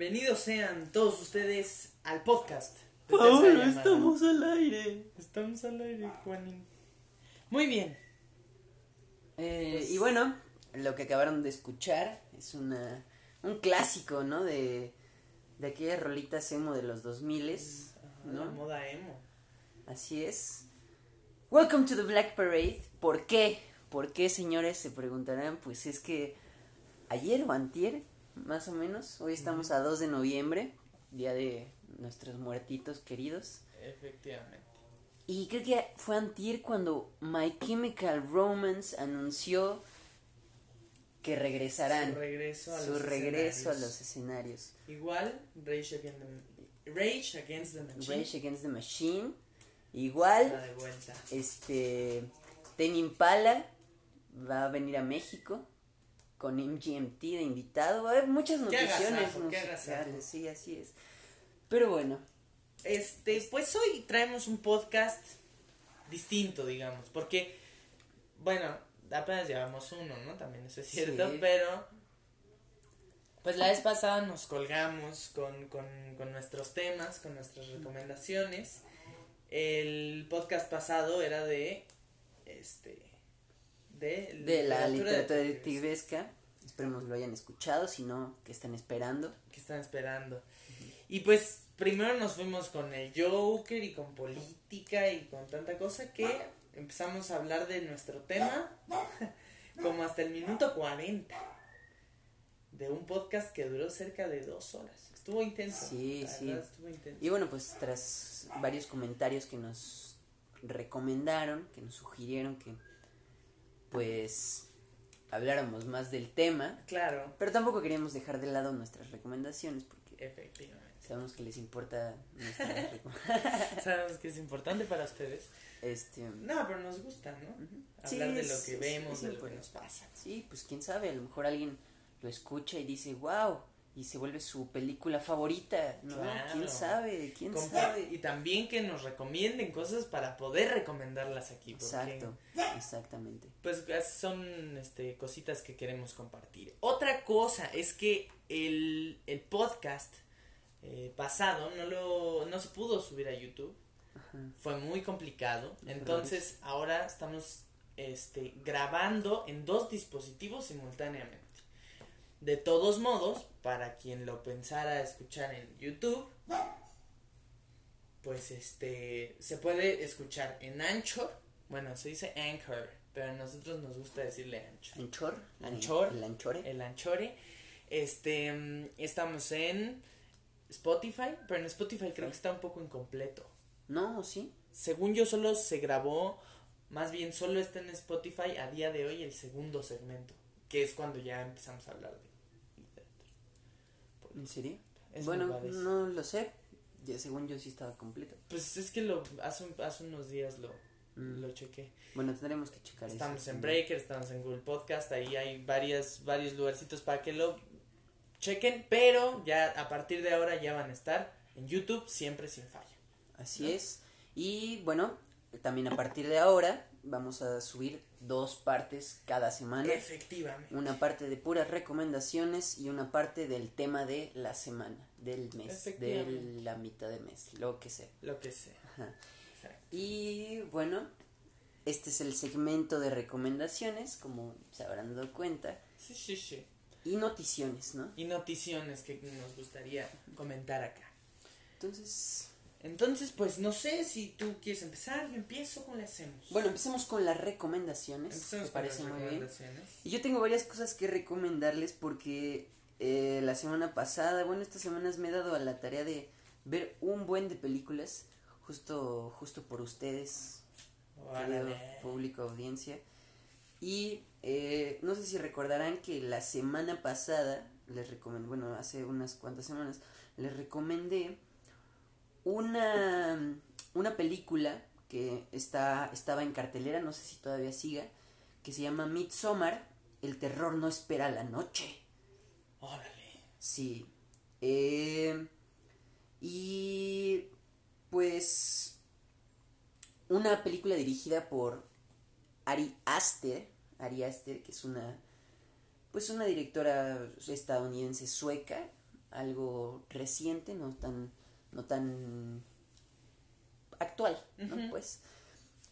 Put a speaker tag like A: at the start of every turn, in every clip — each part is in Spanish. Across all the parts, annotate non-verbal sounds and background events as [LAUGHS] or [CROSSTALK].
A: Bienvenidos sean todos ustedes al podcast. de
B: estamos al aire.
A: Estamos al aire, Juanín. Muy bien.
B: Eh,
A: Pues-
B: Y bueno, lo que acabaron de escuchar es una un clásico, ¿no? De, de aquellas rolitas emo de los 2000
A: La
B: ¿no?
A: moda emo.
B: Así es. Welcome to the Black Parade. ¿Por qué? ¿Por qué, señores? Se preguntarán. Pues es que ayer o antier, más o menos, hoy estamos a 2 de noviembre, día de nuestros muertitos queridos.
A: Efectivamente.
B: Y creo que fue antier cuando My Chemical Romance anunció que regresarán.
A: Su regreso a
B: Su
A: los
B: regreso a
A: escenarios.
B: los escenarios.
A: Igual, Rage Against the, Rage Against the Machine.
B: Rage Against the Machine. Igual,
A: de vuelta.
B: este. Ten Impala va a venir a México con MGMT de invitado. Va a haber muchas noticiones musicales. Sí, así es. Pero bueno,
A: Este, pues hoy traemos un podcast distinto, digamos, porque, bueno, apenas llevamos uno, ¿no? También eso es cierto,
B: Sí.
A: pero, pues la vez pasada nos colgamos con, con, con nuestros temas, con nuestras recomendaciones. El podcast pasado era de, este, de,
B: de la literatura
A: detectives
B: detectivesca. Esperemos lo hayan escuchado, si no, que están esperando.
A: que están esperando. Y pues primero nos fuimos con el Joker y con política y con tanta cosa que empezamos a hablar de nuestro tema [LAUGHS] como hasta el minuto 40 de un podcast que duró cerca de dos horas. Estuvo intenso.
B: Sí,
A: la
B: sí.
A: verdad, estuvo intenso.
B: Y bueno, pues tras varios comentarios que nos recomendaron, que nos sugirieron que pues habláramos más del tema,
A: Claro,
B: pero tampoco queríamos dejar de lado nuestras recomendaciones porque
A: efectivamente.
B: sabemos que les importa nuestra [LAUGHS] recomendación.
A: Sabemos que es importante para ustedes.
B: este,
A: No, pero nos gusta, ¿no? Hablar de lo que
B: es-
A: vemos,
B: es
A: de lo que nos pasa.
B: sí, pues quién sabe, a lo mejor alguien lo escucha y dice, wow, y se vuelve su película favorita, ¿no?
A: Claro.
B: ¿Quién sabe? ¿Quién
A: Compa-
B: sabe?
A: Y también que nos recomienden cosas para poder recomendarlas aquí. Porque,
B: Exacto, exactamente.
A: Pues son este, cositas que queremos compartir. Otra cosa es que el, el podcast eh, pasado no, lo, no se pudo subir a YouTube.
B: Ajá.
A: Fue muy complicado. Entonces ahora estamos este, grabando en dos dispositivos simultáneamente. De todos modos, para quien lo pensara escuchar en YouTube, pues este se puede escuchar en Anchor. Bueno, se dice Anchor, pero a nosotros nos gusta decirle Anchor.
B: Anchor.
A: Anchor.
B: El, el Anchore.
A: El Anchore. Este, mm, estamos en Spotify, pero en Spotify creo que está un poco incompleto.
B: No, sí.
A: Según yo solo se grabó, más bien solo está en Spotify a día de hoy el segundo segmento, que es cuando ya empezamos a hablar de.
B: ¿En serio?
A: Es
B: bueno, no lo sé. Ya, según yo sí estaba completo.
A: Pues es que lo hace, hace unos días lo,
B: Mm.
A: lo chequé.
B: Bueno, tendremos que checar
A: Estamos
B: eso.
A: en Breaker, estamos en Google Podcast, ahí hay varias, varios lugarcitos para que lo chequen, pero ya a partir de ahora ya van a estar en YouTube siempre sin falla.
B: Así
A: ¿no?
B: es. Y bueno, también a partir de ahora vamos a subir dos partes cada semana.
A: Efectivamente.
B: Una parte de puras recomendaciones y una parte del tema de la semana, del mes, de la mitad de mes, lo que sea.
A: Lo que sea.
B: Ajá.
A: Exacto.
B: Y bueno, este es el segmento de recomendaciones, como se habrán dado cuenta,
A: Sí, sí, sí.
B: y noticiones, ¿no?
A: Y noticiones que nos gustaría comentar acá.
B: Entonces,
A: Entonces, pues no sé si tú quieres empezar, yo empiezo, ¿cómo le hacemos?
B: bueno, empecemos con las recomendaciones.
A: Empecemos
B: me
A: con
B: parece
A: las
B: muy bien. Y yo tengo varias cosas que recomendarles porque eh, la semana pasada, bueno, estas semanas me he dado a la tarea de ver un buen de películas, justo, justo por ustedes, querido público audiencia. Y eh, no sé si recordarán que la semana pasada les recomendé, bueno, hace unas cuantas semanas, les recomendé una una película que está, estaba en cartelera, no sé si todavía siga, que se llama Midsommar, El terror no espera la noche.
A: Órale.
B: Sí. Eh, y pues una película dirigida por Ari Aster, Ari Aster, que es una pues una directora estadounidense sueca, algo reciente, no tan no tan actual, ¿no? Pues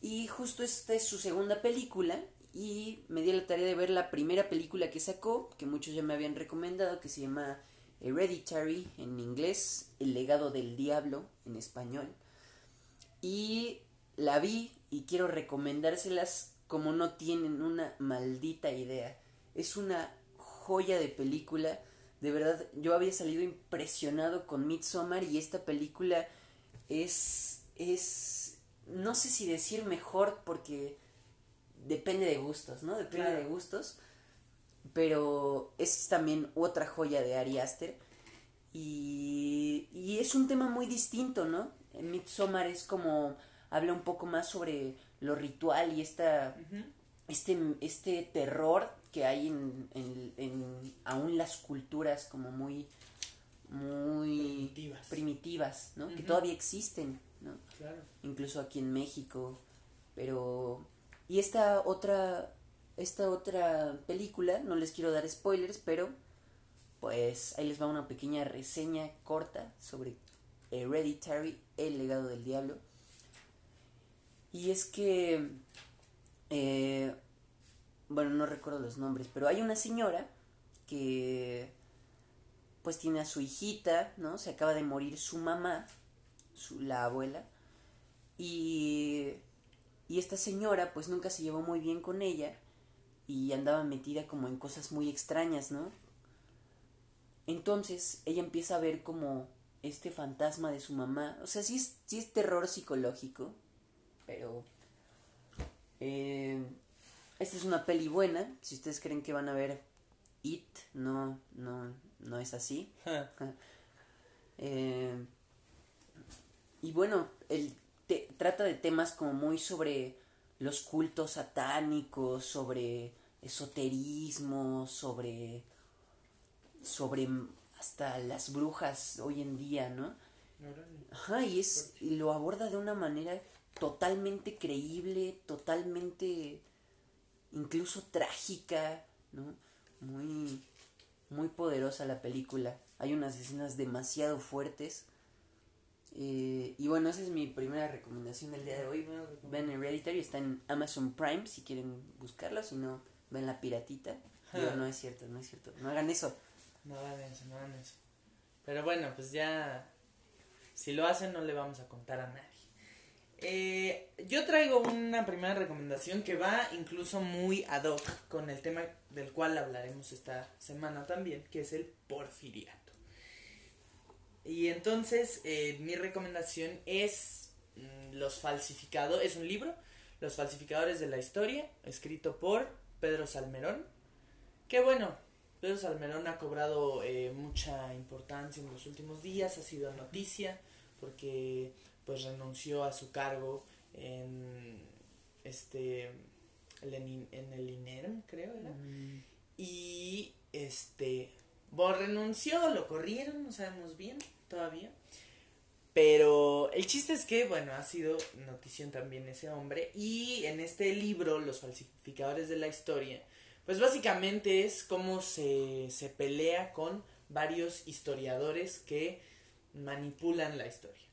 B: y justo esta es su segunda película y me di la tarea de ver la primera película que sacó, que muchos ya me habían recomendado, que se llama Hereditary en inglés, El legado del diablo en español. Y la vi y quiero recomendárselas como no tienen una maldita idea. Es una joya de película. De verdad, yo había salido impresionado con Midsommar y esta película es es no sé si decir mejor porque depende de gustos, ¿no? Depende
A: Claro.
B: de gustos. Pero es también otra joya de Ari Aster. Y, y es un tema muy distinto, ¿no? En Midsommar es como habla un poco más sobre lo ritual y esta este, este terror que hay en, en, en aún las culturas como muy muy
A: Primitivas.
B: primitivas, ¿no? Que todavía existen, ¿no?
A: Claro.
B: Incluso aquí en México, pero y esta otra esta otra película, no les quiero dar spoilers, pero pues ahí les va una pequeña reseña corta sobre Hereditary, el legado del diablo. Y es que, eh, bueno, no recuerdo los nombres, pero hay una señora que pues tiene a su hijita, ¿no? Se acaba de morir su mamá, su, la abuela, y, y esta señora pues nunca se llevó muy bien con ella y andaba metida como en cosas muy extrañas, ¿no? Entonces ella empieza a ver como este fantasma de su mamá, o sea, sí es, sí es terror psicológico, pero eh, esta es una peli buena, si ustedes creen que van a ver It, no, no, no es así. Eh, y bueno, el te- trata de temas como muy sobre los cultos satánicos, sobre esoterismo, sobre sobre hasta las brujas hoy en día, ¿no? Ajá, y es y lo aborda de una manera totalmente creíble, totalmente incluso trágica, ¿no? Muy muy poderosa la película. Hay unas escenas demasiado fuertes. Eh, y bueno, esa es mi primera recomendación del día de hoy. Ven Hereditary, está en Amazon Prime si quieren buscarlo, si no, ven la piratita. Digo, no es cierto, no es cierto. No hagan eso.
A: No hagan eso, no hagan eso. Pero bueno, pues ya. Si lo hacen, no le vamos a contar a nadie. Eh, yo traigo una primera recomendación que va incluso muy ad hoc con el tema del cual hablaremos esta semana también, que es el porfiriato. Y entonces, eh, mi recomendación es mm, Los falsificados, es un libro, Los falsificadores de la historia, escrito por Pedro Salmerón. Que bueno, Pedro Salmerón ha cobrado eh, mucha importancia en los últimos días, ha sido noticia porque pues renunció a su cargo en este el en, en el INERM, creo era. Y este bueno, renunció, lo corrieron, no sabemos bien todavía. Pero el chiste es que, bueno, ha sido notición también ese hombre. Y en este libro, Los falsificadores de la historia, pues básicamente es cómo se, se pelea con varios historiadores que manipulan la historia.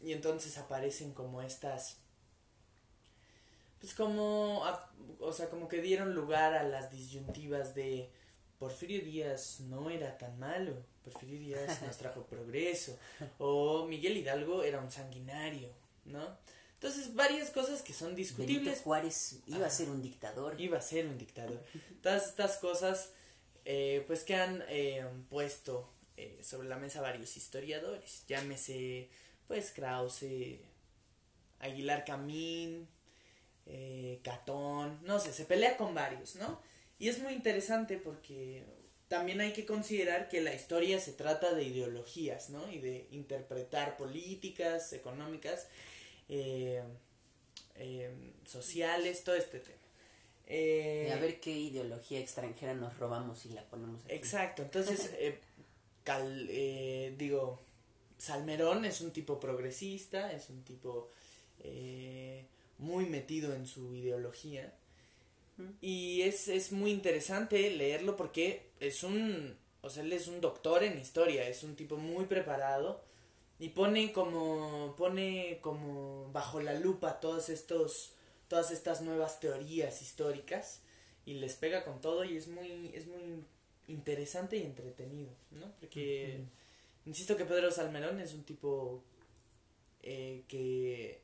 A: Y entonces aparecen como estas... Pues como... a- O sea, como que dieron lugar a las disyuntivas de... Porfirio Díaz no era tan malo. Porfirio Díaz nos [LAUGHS] trajo progreso. O Miguel Hidalgo era un sanguinario, ¿no? Entonces, varias cosas que son
B: Benito
A: discutibles.
B: Juárez iba a ser un dictador.
A: Iba a ser un dictador. Todas estas cosas, eh, pues que han eh, puesto eh, sobre la mesa varios historiadores. Llámese, pues, Krause, Aguilar Camín, eh, Catón, no sé, se pelea con varios, ¿no? Y es muy interesante porque también hay que considerar que la historia se trata de ideologías, ¿no? Y de interpretar políticas, económicas. eh, eh, sociales, todo este tema. Eh,
B: De a ver qué ideología extranjera nos robamos y la ponemos aquí.
A: Exacto, entonces, [LAUGHS] Cal- eh, digo, Salmerón es un tipo progresista, es un tipo eh, muy metido en su ideología. Y es, es muy interesante leerlo porque es un, o sea, él es un doctor en historia, es un tipo muy preparado y pone como, pone como bajo la lupa todos estos, todas estas nuevas teorías históricas y les pega con todo y es muy, es muy interesante y entretenido, ¿no? Porque, insisto que Pedro Salmerón es un tipo eh, que,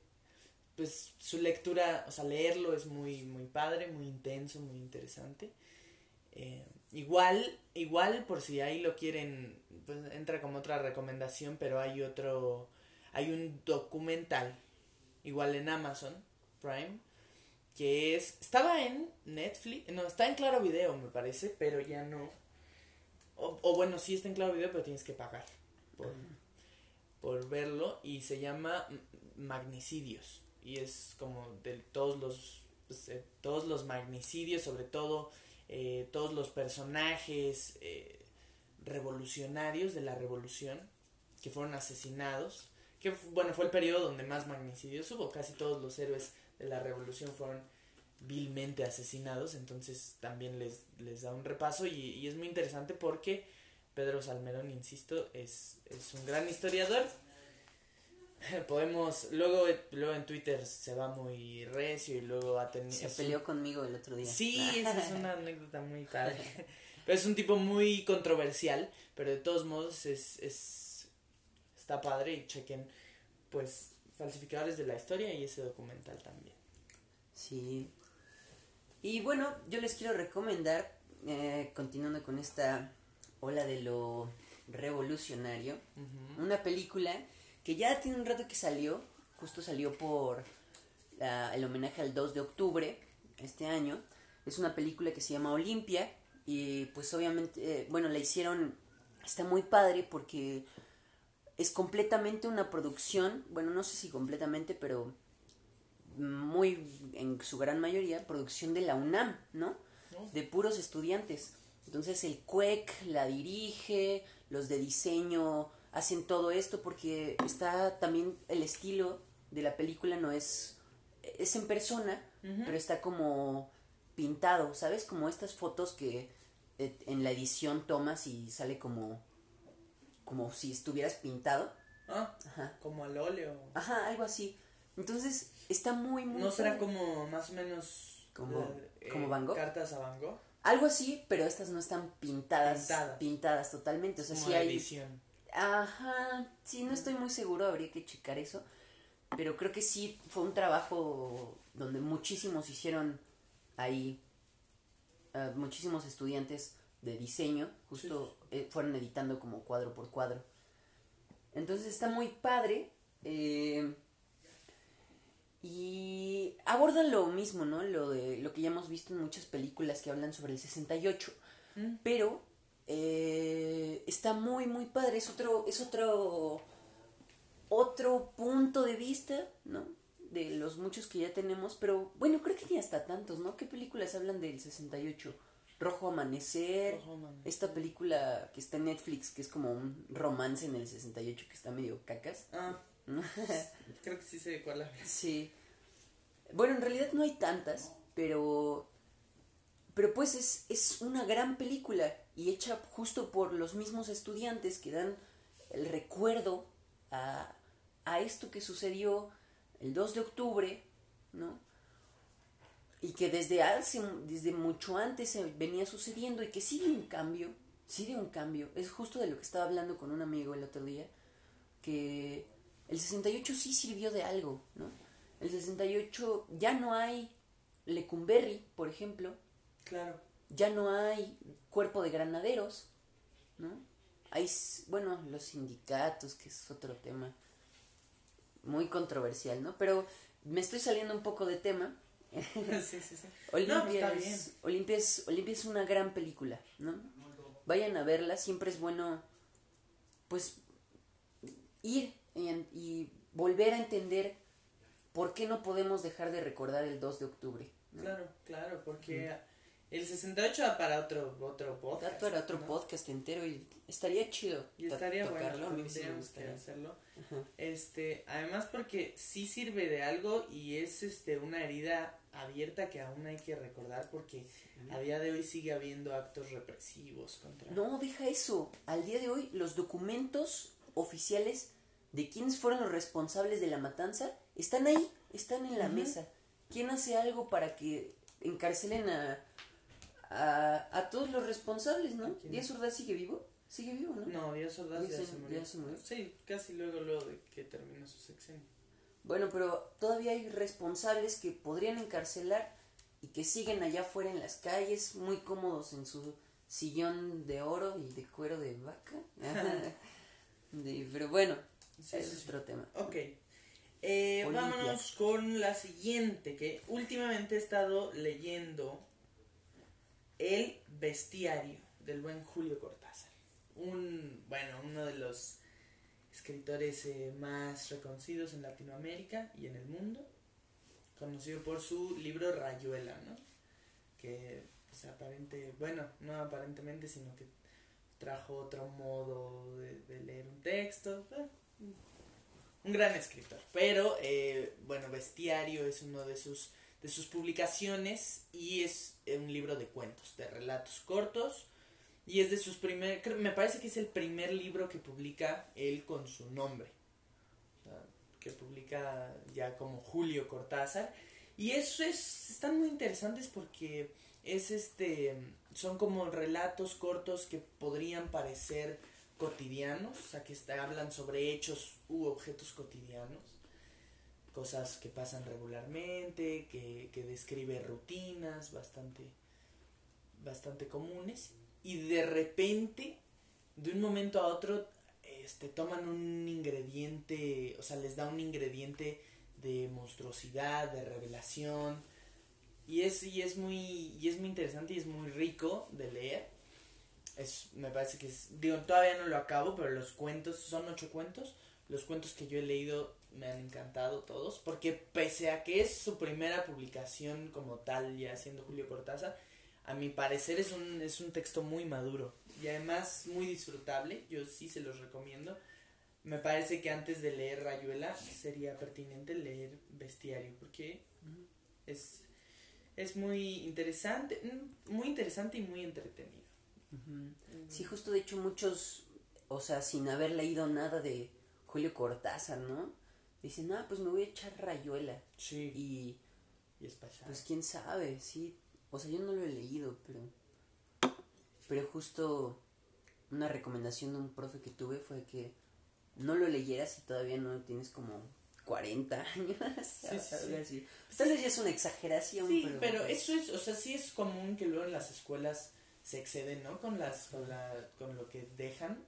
A: pues, su lectura, o sea, leerlo es muy, muy padre, muy intenso, muy interesante. Eh, igual, igual, por si ahí lo quieren, pues entra como otra recomendación, pero hay otro, hay un documental, igual en Amazon Prime, que es, estaba en Netflix, no, está en Claro Video me parece, pero ya no, o, o bueno, sí está en Claro Video, pero tienes que pagar por, por verlo, y se llama Magnicidios, y es como de todos los, pues, eh, todos los magnicidios, sobre todo eh, todos los personajes eh, revolucionarios de la revolución que fueron asesinados, que bueno, fue el periodo donde más magnicidios hubo, casi todos los héroes de la revolución fueron vilmente asesinados, entonces también les, les da un repaso y, y es muy interesante porque Pedro Salmerón, insisto, es, es un gran historiador. [LAUGHS] Podemos, luego, luego en Twitter se va muy recio y luego ha tenido...
B: Se
A: un-
B: peleó conmigo el otro día.
A: Sí, [LAUGHS] esa es una anécdota muy padre. [LAUGHS] Pero es un tipo muy controversial, pero de todos modos es, es está padre y chequen pues falsificadores de la historia y ese documental también.
B: Sí. Y bueno, yo les quiero recomendar, eh, continuando con esta ola de lo revolucionario, una película que ya tiene un rato que salió, justo salió por la- el homenaje al 2 de octubre este año. Es una película que se llama Olimpia y pues obviamente, eh, bueno, la hicieron, está muy padre porque es completamente una producción, bueno, no sé si completamente, pero muy, en su gran mayoría, producción de la UNAM, ¿no? De puros estudiantes. Entonces el CUEC la dirige, los de diseño hacen todo esto porque está también el estilo de la película no es es en persona, pero está como pintado, ¿sabes? Como estas fotos que eh, en la edición tomas y sale como como si estuvieras pintado.
A: Ah,
B: Ajá.
A: como al óleo.
B: Ajá, algo así. Entonces, está muy muy
A: ¿No será como más o menos
B: Como-
A: eh,
B: como Van Gogh?
A: Cartas a Van Gogh.
B: Algo así, pero estas no están pintadas
A: Pintadas.
B: pintadas, totalmente, o sea,
A: como
B: sí hay
A: edición.
B: Ajá, sí, no estoy muy seguro, habría que checar eso. Pero creo que sí fue un trabajo donde muchísimos hicieron ahí, eh, muchísimos estudiantes de diseño, justo eh, fueron editando como cuadro por cuadro. Entonces está muy padre. eh, y abordan lo mismo, ¿no? Lo de lo que ya hemos visto en muchas películas que hablan sobre el 68.
A: Mm.
B: Pero eh, está muy, muy padre. Es otro, es otro, otro punto de vista, ¿no? De los muchos que ya tenemos. Pero bueno, creo que ni hasta tantos, ¿no? ¿Qué películas hablan del 68? Rojo Amanecer.
A: Rojo Amanecer.
B: Esta película que está en Netflix, que es como un romance en el 68 que está medio cacas.
A: Ah, creo que sí sé de cuál hablas.
B: Sí. Bueno, en realidad no hay tantas, pero. Pero pues es, es una gran película y hecha justo por los mismos estudiantes que dan el recuerdo a, a esto que sucedió el 2 de octubre, ¿no? Y que desde hace, desde mucho antes venía sucediendo y que sigue un cambio, sigue un cambio. Es justo de lo que estaba hablando con un amigo el otro día, que el 68 sí sirvió de algo, ¿no? El 68 ya no hay Lecumberri, por ejemplo,
A: Claro.
B: ya no hay cuerpo de granaderos, ¿no? Hay, bueno, los sindicatos, que es otro tema muy controversial, ¿no? Pero me estoy saliendo un poco de tema. [LAUGHS]
A: sí, sí, sí.
B: Olimpia, [LAUGHS]
A: No, pues está bien.
B: es, Olimpia, es, Olimpia es una gran película, ¿no? Vayan a verla, siempre es bueno, pues, ir y, volver a entender ¿por qué no podemos dejar de recordar el 2 de octubre? ¿no?
A: Claro, claro, porque el 68 va para otro, otro podcast.
B: Da para otro
A: ¿no?
B: podcast entero y estaría chido
A: Y estaría bueno,
B: a mí sí me
A: que
B: gustaría.
A: hacerlo.
B: Ajá.
A: Este, además porque sí sirve de algo y es este una herida abierta que aún hay que recordar porque a día de hoy sigue habiendo actos represivos contra
B: No, deja eso. Al día de hoy, los documentos oficiales de quiénes fueron los responsables de la matanza están ahí, están en la mesa. ¿Quién hace algo para que encarcelen a, a, a todos los responsables, no? ¿Díaz Ordaz sigue vivo? ¿Sigue vivo, no?
A: No, Díaz Ordaz ya
B: se-
A: murió.
B: ya se murió.
A: Sí, casi luego luego de que terminó su sexenio.
B: Bueno, pero todavía hay responsables que podrían encarcelar y que siguen allá afuera en las calles, muy cómodos en su sillón de oro y de cuero de vaca. [LAUGHS] [LAUGHS] De- pero bueno,
A: Sí,
B: es otro tema.
A: Ok. Eh, vámonos con la siguiente, que últimamente he estado leyendo El Bestiario del buen Julio Cortázar. Un, bueno, uno de los escritores eh, más reconocidos en Latinoamérica y en el mundo, conocido por su libro Rayuela, ¿no? Que, pues, aparente, bueno, no aparentemente, sino que trajo otro modo de, de leer un texto. eh, un gran escritor. Pero, eh, bueno, Bestiario es uno de sus, de sus publicaciones y es eh, un libro de cuentos, de relatos cortos. Y es de sus primeros, me parece que es el primer libro que publica él con su nombre. O sea, que publica ya como Julio Cortázar. Y eso es, están muy interesantes porque es este, son como relatos cortos que podrían parecer cotidianos, que está- hablan sobre hechos u objetos cotidianos, cosas que pasan regularmente, que, que describe rutinas bastante, bastante comunes, y de repente, de un momento a otro, este, toman un ingrediente, o sea, les da un ingrediente de monstruosidad, de revelación, y es, y es muy, y es muy interesante y es muy rico de leer es me parece que es digo todavía no lo acabo pero los cuentos son ocho cuentos. Los cuentos que yo he leído me han encantado todos porque pese a que es su primera publicación como tal ya siendo Julio Cortázar a mi parecer es un es un texto muy maduro y además muy disfrutable. Yo sí se los recomiendo. Me parece que antes de leer Rayuela sería pertinente leer Bestiario porque es es muy interesante mm, muy interesante y muy entretenido
B: Sí, justo de hecho muchos, o sea, sin haber leído nada de Julio Cortázar, ¿no? Dicen, ah, pues me voy a echar rayuela.
A: Sí,
B: Y
A: y es pasado.
B: pues quién sabe, sí. O sea, yo no lo he leído, pero... Pero justo una recomendación de un profe que tuve fue que no lo leyeras si todavía no tienes como 40 años. [LAUGHS]
A: sí,
B: algo
A: sí.
B: así. Tal vez ya es una exageración,
A: sí,
B: pero...
A: pero eso es, o sea, sí es común que luego en las escuelas se exceden, ¿no? Con las, con la, con lo que dejan,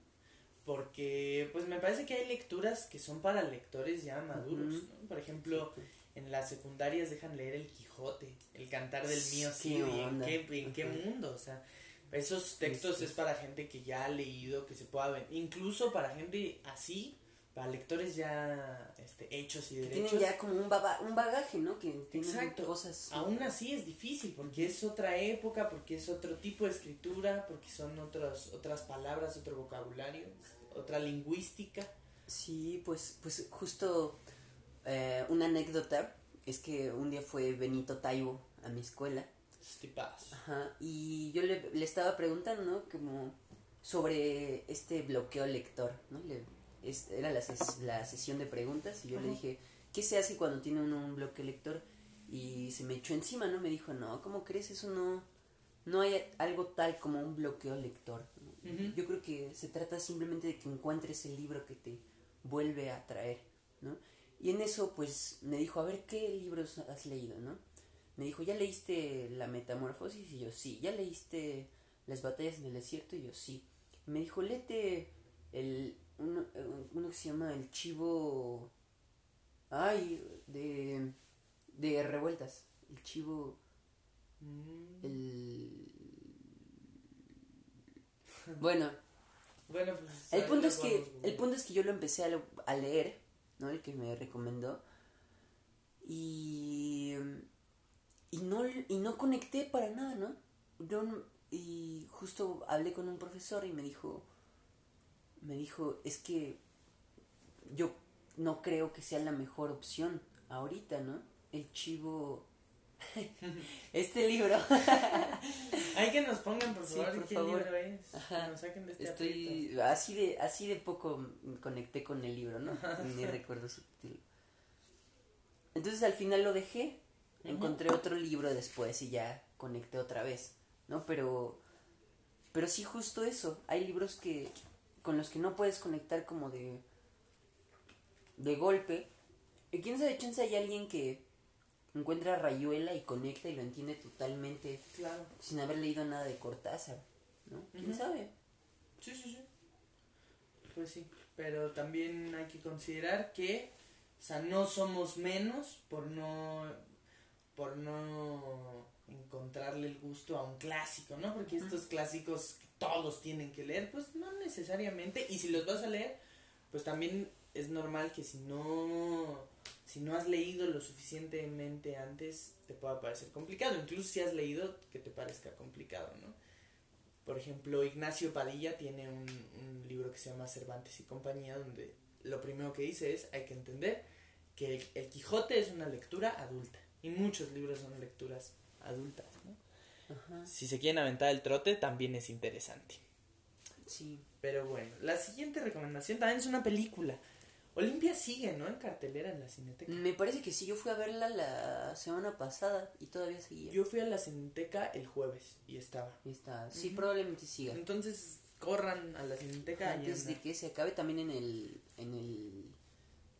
A: porque, pues me parece que hay lecturas que son para lectores ya maduros. Por ejemplo, en las secundarias dejan leer el Quijote, el Cantar del mío
B: ¿Qué
A: Cid, ¿y ¿en qué, en qué mundo? O sea, esos textos
B: sí.
A: es para gente que ya ha leído, que se pueda ver, incluso para gente así, para lectores ya este, hechos y
B: Que
A: derechos.
B: tienen ya como un, baba- un bagaje, ¿no? Que tienen
A: Exacto.
B: cosas...
A: Aún así es difícil porque es otra época, porque es otro tipo de escritura, porque son otras otras palabras, otro vocabulario, otra lingüística.
B: Sí, pues, pues justo eh, una anécdota es que un día fue Benito Taibo a mi escuela
A: Esos tipazos.
B: ajá, y yo le, le estaba preguntando, ¿no? Como sobre este bloqueo lector, ¿no? Le, es- era la, ses- la sesión de preguntas y yo le dije, ¿qué se hace cuando tiene uno un bloqueo lector? Y se me echó encima, ¿no? Me dijo, no, ¿cómo crees? Eso no, no hay algo tal como un bloqueo lector. Yo creo que se trata simplemente de que encuentres el libro que te vuelve a atraer, ¿no? Y en eso, pues, me dijo, a ver, ¿qué libros has leído, no? Me dijo, ¿ya leíste La Metamorfosis? Y yo, sí. ¿Ya leíste Las Batallas en el Desierto? Y yo, sí. Y me dijo, léete el, uno, eh, uno que se llama El Chivo... Ay, de, de Revueltas. El Chivo...
A: Mm.
B: El... [LAUGHS] Bueno,
A: Bueno, pues.
B: el punto es que el punto es que yo lo empecé a, lo- a leer, ¿no? El que me recomendó. Y, y, no, y no conecté para nada, ¿no? Yo y justo hablé con un profesor y me dijo, me dijo, es que yo no creo que sea la mejor opción ahorita, ¿no? El chivo... [LAUGHS] este libro. [LAUGHS]
A: Hay que nos pongan, por
B: Sí,
A: favor,
B: por
A: qué
B: favor.
A: libro es.
B: Ajá.
A: Nos saquen de este aprieto.
B: Estoy así de así de poco me conecté con el libro, ¿no? [LAUGHS] Ni recuerdo su título. Entonces al final lo dejé. Encontré otro libro después y ya conecté otra vez, ¿no? Pero pero sí justo eso, hay libros que con los que no puedes conectar como de de golpe. Y quién sabe, chance hay alguien que encuentra Rayuela y conecta y lo entiende totalmente
A: Claro.
B: sin haber leído nada de Cortázar, ¿no? ¿Quién sabe?
A: Sí, sí, sí. Pues sí, pero también hay que considerar que, o sea, no somos menos por no, por no encontrarle el gusto a un clásico, ¿no? Porque estos clásicos todos tienen que leer, pues no necesariamente, y si los vas a leer, pues también es normal que si no, si no has leído lo suficientemente antes, te pueda parecer complicado, incluso si has leído, que te parezca complicado, ¿no? Por ejemplo, Ignacio Padilla tiene un, libro que se llama Cervantes y compañía, donde lo primero que dice es, hay que entender que el, el Quijote es una lectura adulta, y muchos libros son lecturas adultas. ¿no?
B: Ajá.
A: Si se quieren aventar el trote, también es interesante.
B: Sí.
A: Pero bueno, la siguiente recomendación también es una película. Olimpia sigue, ¿no? En cartelera en la Cineteca.
B: Me parece que sí, yo fui a verla la semana pasada y todavía seguía.
A: Yo fui a la Cineteca el jueves y estaba.
B: Y está, sí, probablemente siga.
A: Entonces, corran a la Cineteca
B: Antes de que se acabe también en el en el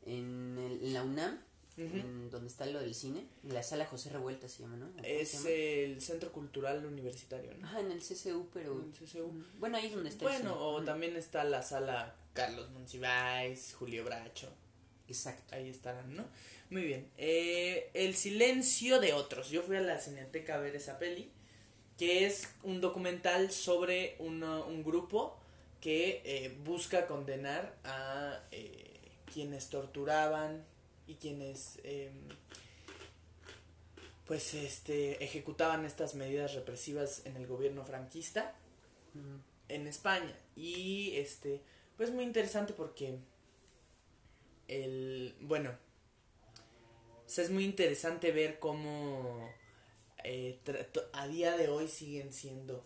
B: en, el, en la UNAM, En donde está lo del cine, la sala José Revuelta se llama, ¿no? ¿Cómo se
A: Es
B: llama?
A: el Centro Cultural Universitario, ¿no?
B: Ajá, en el CCU, pero
A: En CCU.
B: bueno, ahí es donde está el
A: Bueno,
B: cine.
A: o también está la sala Carlos Monsiváis, Julio Bracho.
B: Exacto.
A: Ahí estarán, ¿no? Muy bien. Eh, el silencio de otros. Yo fui a la cineteca a ver esa peli, que es un documental sobre un grupo que eh, busca condenar a eh, quienes torturaban y quienes eh, pues este ejecutaban estas medidas represivas en el gobierno franquista en España. Y este pues muy interesante porque el bueno o sea, es muy interesante ver cómo eh, a día de hoy siguen siendo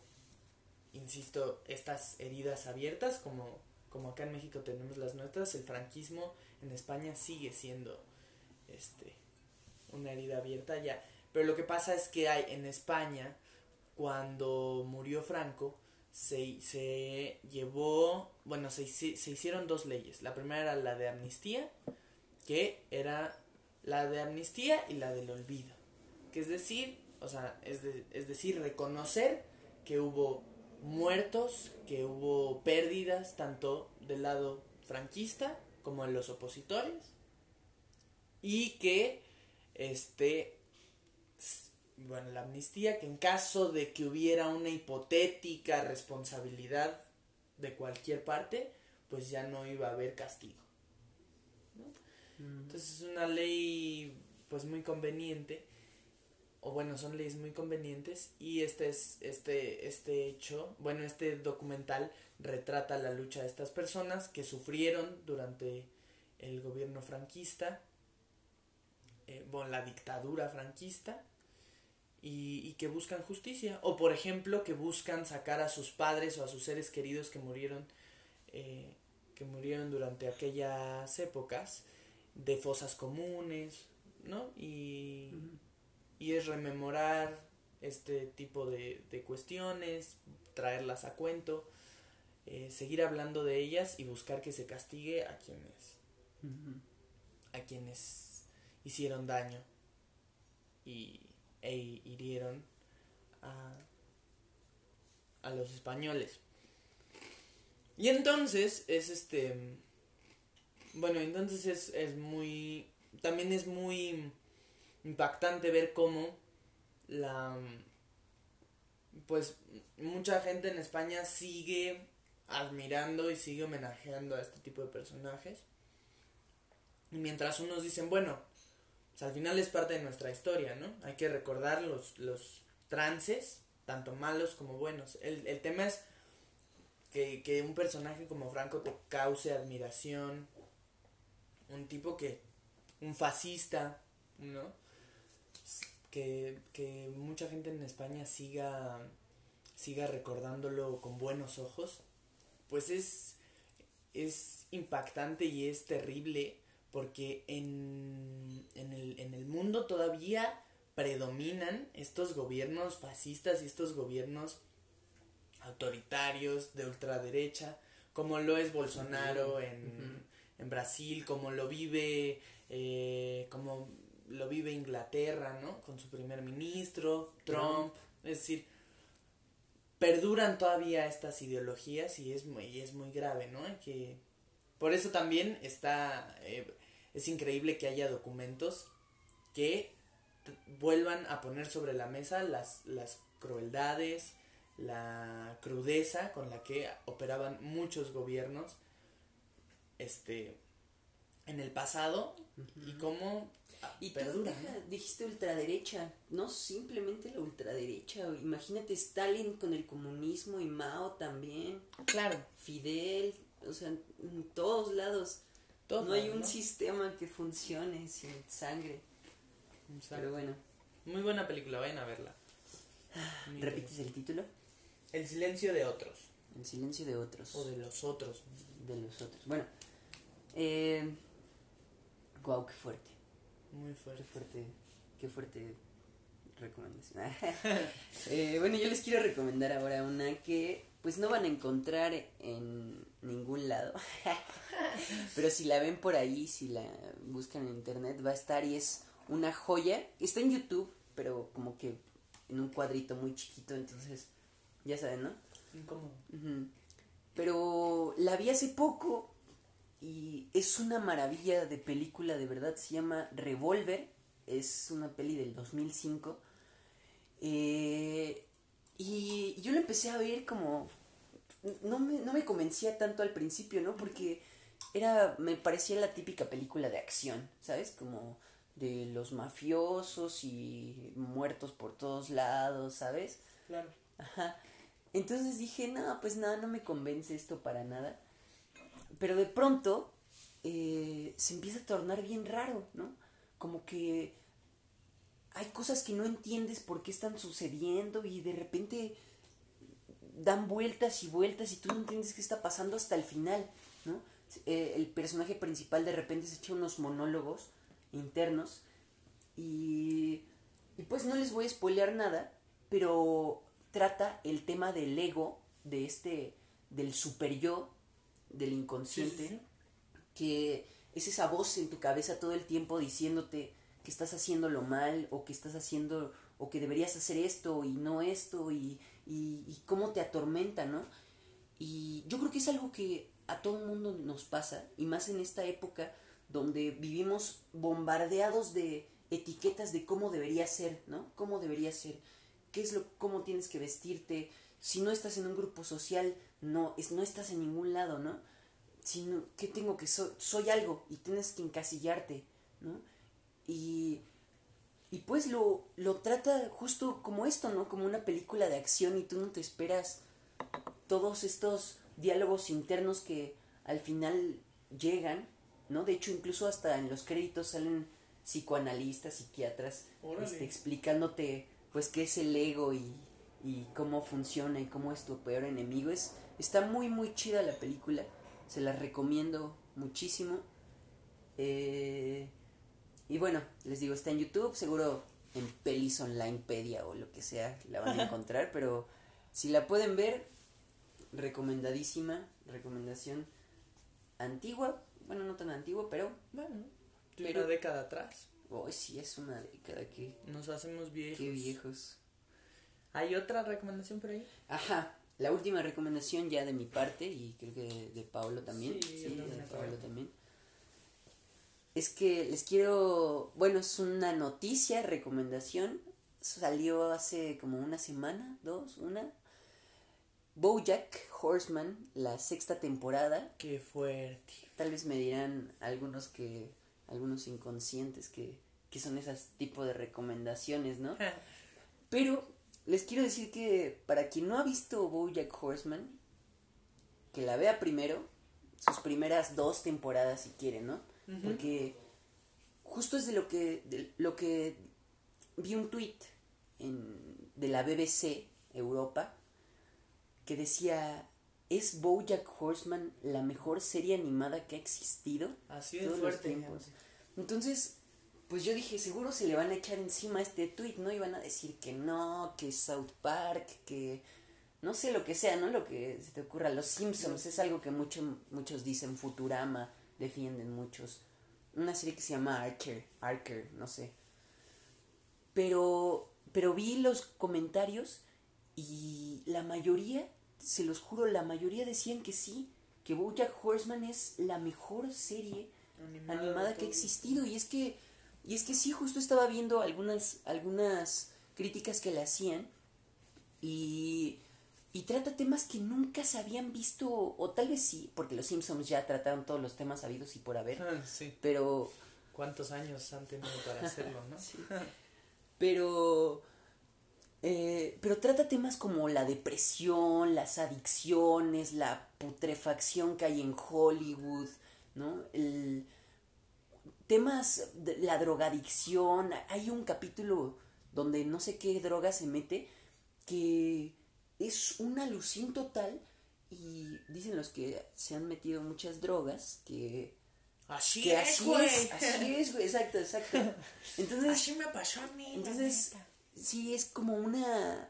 A: insisto estas heridas abiertas como como acá en México tenemos las nuestras el franquismo en España sigue siendo este una herida abierta ya pero lo que pasa es que hay en España cuando murió Franco se, se llevó, bueno, se, se hicieron dos leyes. La primera era la de amnistía, que era la de amnistía y la del olvido. Que es decir, o sea, es, de- es decir, reconocer que hubo muertos, que hubo pérdidas tanto del lado franquista como de los opositores y que este bueno, la amnistía, que en caso de que hubiera una hipotética responsabilidad de cualquier parte, pues ya no iba a haber castigo.
B: Mm.
A: Entonces es una ley pues muy conveniente, o bueno, son leyes muy convenientes y este es este este hecho, bueno, este documental retrata la lucha de estas personas que sufrieron durante el gobierno franquista, eh, bueno, la dictadura franquista y, y que buscan justicia. O por ejemplo, que buscan sacar a sus padres o a sus seres queridos que murieron, eh, que murieron durante aquellas épocas de fosas comunes, ¿no? Y, y es rememorar este tipo de, de cuestiones, traerlas a cuento, eh, seguir hablando de ellas y buscar que se castigue a quienes, a quienes hicieron daño y e hirieron a, a los españoles. Y entonces es este bueno, entonces es, es muy también es muy impactante ver cómo la pues mucha gente en España sigue admirando y sigue homenajeando a este tipo de personajes. Y mientras unos dicen, bueno, pues, al final es parte de nuestra historia, ¿no? Hay que recordar los, los trances, tanto malos como buenos. El, el tema es que, que un personaje como Franco te cause admiración, un tipo que, un fascista, ¿no? Que, que mucha gente en España siga, siga recordándolo con buenos ojos, pues es, es impactante y es terrible porque en, en, el, en el mundo todavía predominan estos gobiernos fascistas y estos gobiernos autoritarios de ultraderecha, como lo es Bolsonaro en, en Brasil, como lo vive, eh, como lo vive Inglaterra, ¿no? Con su primer ministro, Trump, es decir, perduran todavía estas ideologías y es muy, y es muy grave, ¿no? Que por eso también está, eh, es increíble que haya documentos que vuelvan a poner sobre la mesa las, las crueldades, la crudeza con la que operaban muchos gobiernos este en el pasado y cómo ah,
B: Y tú
A: perduran,
B: deja-
A: ¿no?
B: dijiste ultraderecha, no simplemente la ultraderecha, imagínate Stalin con el comunismo y Mao también,
A: Claro,
B: Fidel, o sea, en todos lados. No hay un
A: ¿no?
B: sistema que funcione sin sangre.
A: Exacto.
B: Pero bueno,
A: Muy buena película, vayan a verla. Muy
B: ¿repites el título?
A: El silencio de otros.
B: El silencio de otros.
A: O de los otros.
B: de los otros. Bueno, eh, wow, qué fuerte.
A: Muy
B: Qué
A: fuerte.
B: fuerte, qué fuerte recomendación. [LAUGHS] Eh, bueno, yo les quiero recomendar ahora una que pues no van a encontrar en ningún lado. [LAUGHS] Pero si la ven por ahí, si la buscan en internet, va a estar y es una joya. Está en YouTube, pero como que en un cuadrito muy chiquito, entonces ya saben, ¿no?
A: Incómodo.
B: Pero la vi hace poco y es una maravilla de película, de verdad. Se llama Revolver. Es una peli del 2005. Eh, y yo la empecé a ver como... No me, no me convencía tanto al principio, ¿no? Porque era, me parecía la típica película de acción, ¿sabes? Como de los mafiosos y muertos por todos lados, ¿sabes?
A: Claro.
B: Ajá. Entonces dije, no, pues nada, no me convence esto para nada. Pero de pronto eh, se empieza a tornar bien raro, ¿no? Como que hay cosas que no entiendes por qué están sucediendo y de repente dan vueltas y vueltas y tú no entiendes qué está pasando hasta el final, ¿no? Eh, el personaje principal de repente se echa unos monólogos internos y, y pues no les voy a spoilear nada, pero trata el tema del ego, de este, del super yo, del inconsciente,
A: Sí, sí, sí.
B: que es esa voz en tu cabeza todo el tiempo diciéndote que estás haciéndolo mal o que estás haciendo o que deberías hacer esto y no esto y, y, y cómo te atormenta, ¿no? Y yo creo que es algo que a todo el mundo nos pasa y más en esta época donde vivimos bombardeados de etiquetas de cómo debería ser, ¿no? ¿Cómo debería ser? ¿Qué es lo cómo tienes que vestirte? Si no estás en un grupo social, no es no estás en ningún lado, ¿no? Sino que tengo que soy soy algo y tienes que encasillarte, ¿no? Y y pues lo, lo trata justo como esto, ¿no? Como una película de acción y tú no te esperas todos estos diálogos internos que al final llegan, ¿no? De hecho, incluso hasta en los créditos salen psicoanalistas, psiquiatras, este, explicándote, pues, qué es el ego y, y cómo funciona y cómo es tu peor enemigo. Es, está muy, muy chida la película. Se la recomiendo muchísimo. Eh, y bueno, les digo, está en YouTube, seguro en Pelis Onlinepedia o lo que sea la van a encontrar, pero si la pueden ver, recomendadísima, recomendación antigua, bueno, no tan antigua, pero
A: Bueno,
B: Pero-
A: una década atrás.
B: hoy sí es una década que
A: Nos hacemos viejos.
B: qué viejos.
A: ¿Hay otra recomendación por ahí?
B: Ajá, la última recomendación ya de mi parte y creo que de, de Pablo también,
A: Sí,
B: sí, de. Pablo también. Es que les quiero, bueno, es una noticia, recomendación, salió hace como una semana, dos, una. BoJack Horseman, la sexta temporada.
A: Qué fuerte.
B: Tal vez me dirán algunos que, algunos inconscientes que qué son esas tipo de recomendaciones, ¿no? Pero les quiero decir que para quien no ha visto BoJack Horseman, que la vea primero, sus primeras dos temporadas si quiere, ¿no? Porque justo es de lo que de lo que vi un tweet de la BBC Europa que decía ¿Es BoJack Horseman la mejor serie animada que ha existido?
A: Así de
B: todos los
A: fuerte.
B: tiempos. Entonces, pues yo dije, seguro se le van a echar encima este tweet, ¿no? Y van a decir que no, que South Park, que no sé lo que sea, ¿no? Lo que se te ocurra. Los Simpsons es algo que mucho, muchos dicen, Futurama, defienden muchos. Una serie que se llama Archer, Archer, no sé. Pero, pero vi los comentarios y la mayoría, se los juro, la mayoría decían que sí, que BoJack Horseman es la mejor serie animada que ha existido y es que y es que sí justo estaba viendo algunas algunas críticas que le hacían y y trata temas que nunca se habían visto o tal vez sí porque los Simpsons ya trataron todos los temas habidos y por haber
A: Ah, Sí.
B: pero
A: ¿Cuántos años han tenido para [LAUGHS] hacerlo, no?
B: Sí. pero eh, pero trata temas como la depresión, las adicciones, la putrefacción que hay en Hollywood, ¿no? El, temas de la drogadicción. Hay un capítulo donde no sé qué droga se mete que es una alucin total y dicen los que se han metido muchas drogas que
A: Así
B: que
A: es,
B: así
A: güey.
B: es, así es, güey, exacto, exacto. [LAUGHS] Entonces,
A: Así me pasó a mí.
B: entonces, sí, es como una,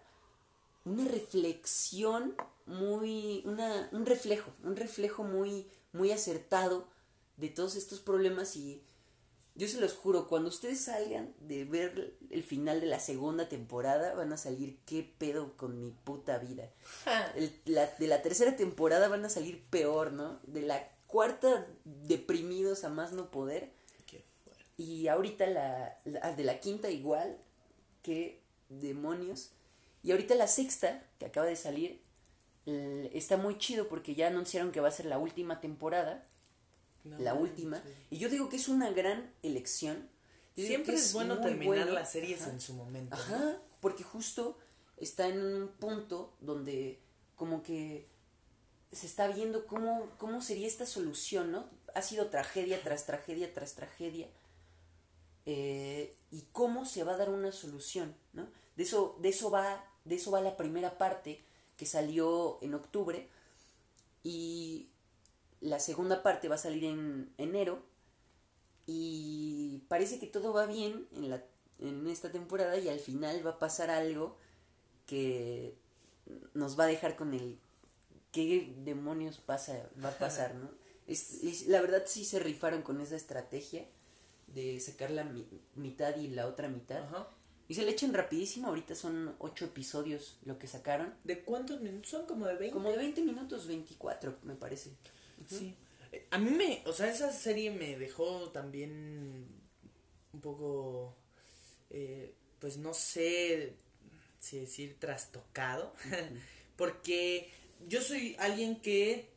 B: una reflexión muy, una, un reflejo, un reflejo muy, muy acertado de todos estos problemas y yo se los juro, cuando ustedes salgan de ver el final de la segunda temporada, van a salir qué pedo con mi puta vida. [LAUGHS] El- la- de la tercera temporada van a salir peor, ¿no? De la cuarta, deprimidos a más no poder.
A: Qué fuerte.
B: Y ahorita la, la- de la quinta igual, que demonios. Y ahorita la sexta, que acaba de salir, está muy chido porque ya anunciaron que va a ser la última temporada,
A: No,
B: la última.
A: sí.
B: Y yo digo que es una gran elección. Yo
A: Siempre es bueno terminar
B: bueno.
A: las series
B: Ajá.
A: en su momento. ¿no?
B: Ajá, porque justo está en un punto donde como que se está viendo cómo, cómo sería esta solución, ¿no? Ha sido tragedia tras tragedia tras tragedia. eh, y cómo se va a dar una solución, ¿no? De eso, de eso va, de eso va la primera parte que salió en octubre. Y la segunda parte va a salir en enero. Y parece que todo va bien en, la, en esta temporada y al final va a pasar algo que nos va a dejar con el qué demonios pasa va a pasar, ¿no? Es, es- la verdad sí se rifaron con esa estrategia de sacar la mi- mitad y la otra mitad.
A: Ajá.
B: Y se le echan rapidísimo, ahorita son ocho episodios lo que sacaron.
A: ¿De cuántos minutos? Son como de 20.
B: Como de 20 minutos, 24 me parece.
A: Sí. A mí me, o sea, esa serie me dejó también un poco, eh, pues no sé si decir trastocado, [LAUGHS] porque yo soy alguien que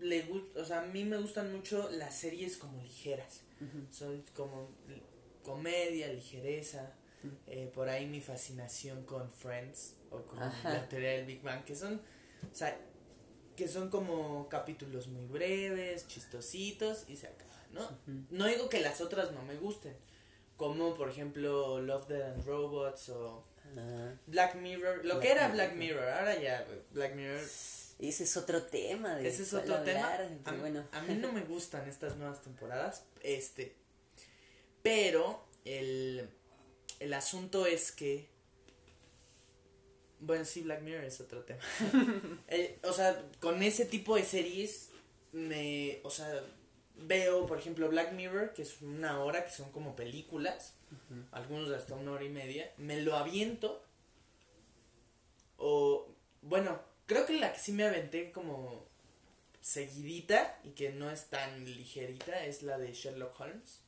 A: le gusta, o sea, a mí me gustan mucho las series como ligeras, soy como comedia, ligereza, eh, por ahí mi fascinación con Friends o con
B: Ajá.
A: la teoría del Big Bang, que son, o sea, que son como capítulos muy breves, chistositos y se acaba, ¿no? No digo que las otras no me gusten, como por ejemplo Love, Death and Robots o
B: Ah,
A: Black Mirror, lo
B: Black
A: que era
B: Mirror,
A: Black. Mirror, ahora ya Black Mirror,
B: ese es otro tema de
A: ese es otro tema. A,
B: bueno.
A: a mí no me [LAUGHS] gustan estas nuevas temporadas, este, pero el, el asunto es que bueno, sí, Black Mirror es otro tema. [LAUGHS] Eh, o sea, con ese tipo de series, me, o sea, veo, por ejemplo, Black Mirror, que es una hora, que son como películas, algunos de hasta una hora y media, me lo aviento, o, bueno, creo que la que sí me aventé como seguidita y que no es tan ligerita es la de Sherlock Holmes,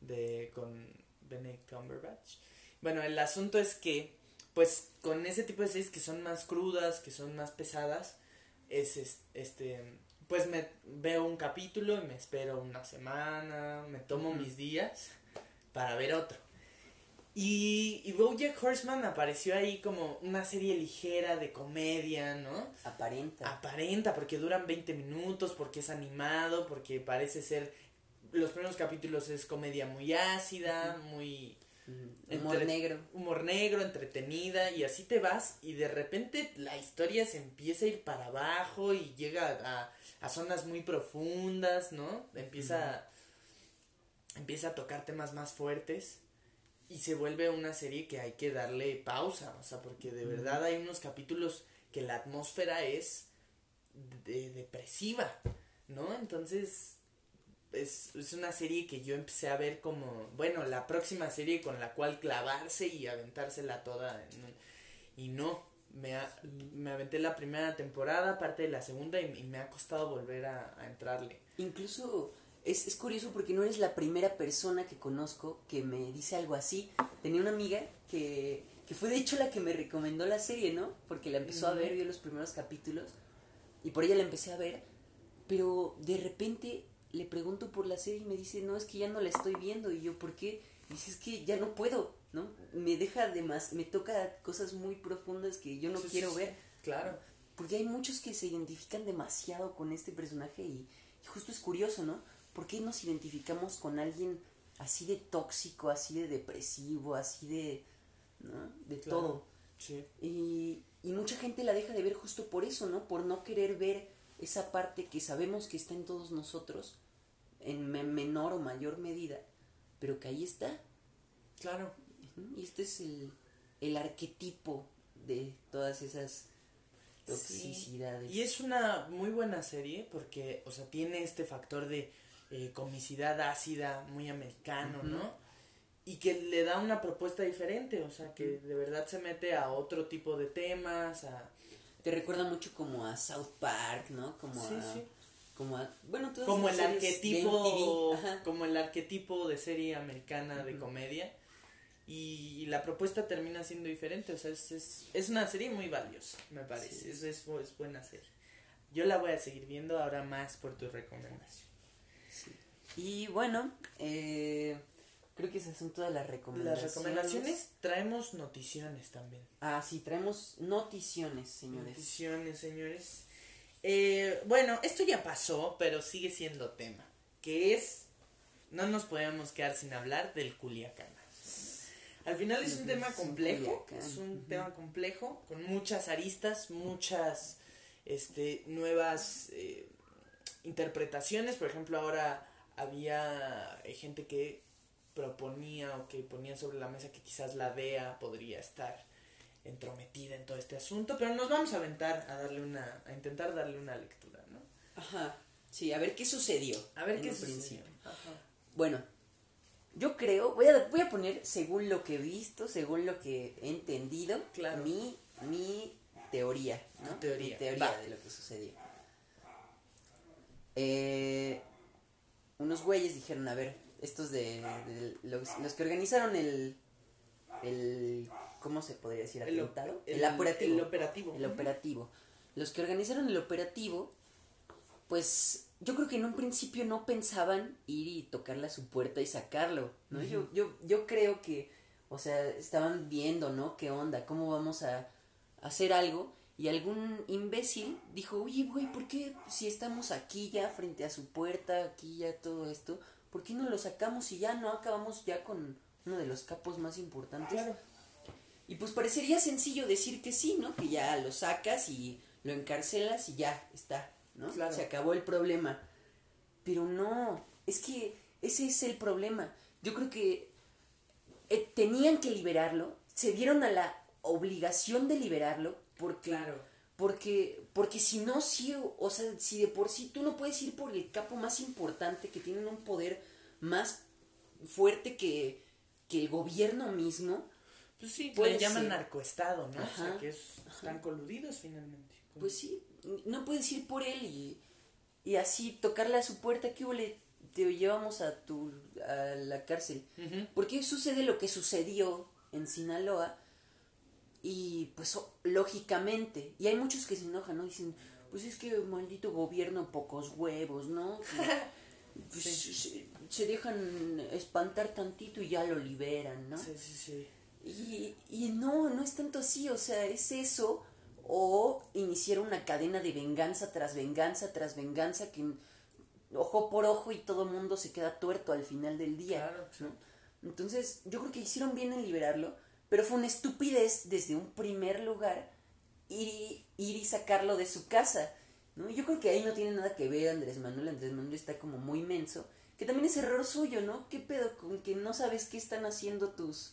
A: de, con Benedict Cumberbatch. Bueno, el asunto es que, pues, con ese tipo de series que son más crudas, que son más pesadas, es es- este, pues me veo un capítulo y me espero una semana, me tomo mis días para ver otro. Y, y Bojack Horseman apareció ahí como una serie ligera de comedia, ¿no?
B: Aparenta.
A: Aparenta, porque duran 20 minutos, porque es animado, porque parece ser... Los primeros capítulos es comedia muy ácida, muy
B: Humor
A: entre-
B: negro.
A: humor negro, entretenida, y así te vas, y de repente la historia se empieza a ir para abajo y llega a, a zonas muy profundas, ¿no? Empieza, empieza a tocar temas más fuertes y se vuelve una serie que hay que darle pausa, o sea, porque de verdad hay unos capítulos que la atmósfera es de- depresiva, ¿no? Entonces es, es una serie que yo empecé a ver como, bueno, la próxima serie con la cual clavarse y aventársela toda. y no, me, ha- me aventé la primera temporada, parte de la segunda, y, y me ha costado volver a, a entrarle.
B: Incluso es, es curioso porque no eres la primera persona que conozco que me dice algo así. Tenía una amiga que, que fue de hecho la que me recomendó la serie, ¿no? Porque la empezó a
A: Ujú.
B: ver, vio los primeros capítulos y por ella la empecé a ver. Pero de repente le pregunto por la serie y me dice, no, es que ya no la estoy viendo. Y yo, ¿por qué? Y dice, es que ya no puedo, ¿no? Me deja de más, me toca cosas muy profundas que yo no
A: Sí,
B: quiero
A: sí,
B: ver.
A: Claro.
B: Porque hay muchos que se identifican demasiado con este personaje y, y justo es curioso, ¿no? ¿Por qué nos identificamos con alguien así de tóxico, así de depresivo, así de... ¿no? De
A: Claro.
B: todo.
A: Sí.
B: Y, y mucha gente la deja de ver justo por eso, ¿no? Por no querer ver esa parte que sabemos que está en todos nosotros, en me- menor o mayor medida, pero que ahí está.
A: Claro.
B: Y este es el, el arquetipo de todas esas toxicidades.
A: Y es una muy buena serie porque, o sea, tiene este factor de eh, comicidad ácida, muy americano. ¿no? Y que le da una propuesta diferente, o sea, que de verdad se mete a otro tipo de temas, a...
B: Te recuerda mucho como a South Park, ¿no? Como
A: Sí,
B: a...
A: sí.
B: Como a... Bueno,
A: Como el arquetipo, como el arquetipo de serie americana de comedia. Y la propuesta termina siendo diferente, o sea, es, es, es una serie muy valiosa, me parece,
B: Sí.
A: es, es, es buena serie. Yo la voy a seguir viendo ahora más por tu recomendación.
B: Sí. Y bueno, eh, creo que esas son todas las recomendaciones.
A: Las recomendaciones traemos noticiones también.
B: Ah, sí, traemos noticiones, señores.
A: Noticiones, señores. Eh, bueno, esto ya pasó, pero sigue siendo tema. Que es, no nos podemos quedar sin hablar del Culiacán. Al final es un tema complejo, es un tema complejo, con muchas aristas, muchas este, nuevas eh, interpretaciones. Por ejemplo, ahora había eh, gente que proponía o que ponía sobre la mesa que quizás la DEA podría estar entrometida en todo este asunto, pero nos vamos a aventar a darle una, a intentar darle una lectura, ¿no?
B: Ajá. Sí, a ver qué sucedió.
A: A ver
B: en
A: qué sucedió.
B: principio.
A: Ajá.
B: Bueno, yo creo, voy a, voy a poner según lo que he visto, según lo que he entendido,
A: Claro.
B: mi, mi teoría, ¿no?
A: Teoría,
B: Mi teoría
A: va.
B: de lo que sucedió. Eh, unos güeyes dijeron, a ver, estos de, de los, los que organizaron el, el, ¿cómo se podría decir?
A: El,
B: ¿Atentado?
A: el-
B: El, operativo.
A: El operativo.
B: El operativo. Los que organizaron el operativo, pues yo creo que en un principio no pensaban ir y tocarle a su puerta y sacarlo, ¿no? Yo, yo, yo creo que, o sea, estaban viendo, ¿no? ¿Qué onda? ¿Cómo vamos a hacer algo? Y algún imbécil dijo, oye, güey, ¿por qué si estamos aquí ya frente a su puerta, aquí ya todo esto, ¿por qué no lo sacamos y ya no acabamos ya con uno de los capos más importantes?
A: Claro.
B: Y pues parecería sencillo decir que sí, ¿no? Que ya lo sacas y lo encarcelas y ya está, ¿no?
A: Claro.
B: Se acabó el problema. Pero no, es que ese es el problema. Yo creo que eh, tenían que liberarlo, se vieron a la obligación de liberarlo porque
A: Claro.
B: porque porque si no sí, o sea, si de por sí tú no puedes ir por el capo más importante que tienen un poder más fuerte que que el gobierno mismo,
A: Pues sí, le llaman narcoestado, ¿no? O sea,
B: Ajá.
A: que es- están coludidos finalmente. con-
B: Pues sí, no puedes ir por él y, y así tocarle a su puerta, que le te llevamos a tu a la cárcel.
A: Ujú.
B: Porque sucede lo que sucedió en Sinaloa y pues o- lógicamente, y hay muchos que se enojan, ¿no? Dicen, pues es que maldito gobierno, pocos huevos, ¿no? [LAUGHS] Pues, se, se se dejan espantar tantito y ya lo liberan, ¿no?
A: Sí, sí, sí.
B: Y, y no, no es tanto así, o sea, es eso o iniciar una cadena de venganza tras venganza tras venganza que ojo por ojo y todo el mundo se queda tuerto al final del día.
A: Claro, sí.
B: ¿no? Entonces, yo creo que hicieron bien en liberarlo, pero fue una estupidez desde un primer lugar ir y, ir y sacarlo de su casa. ¿no? Yo creo que ahí no tiene nada que ver Andrés Manuel. Andrés Manuel está como muy menso. Que también es error suyo, ¿no? ¿Qué pedo con que no sabes qué están haciendo tus...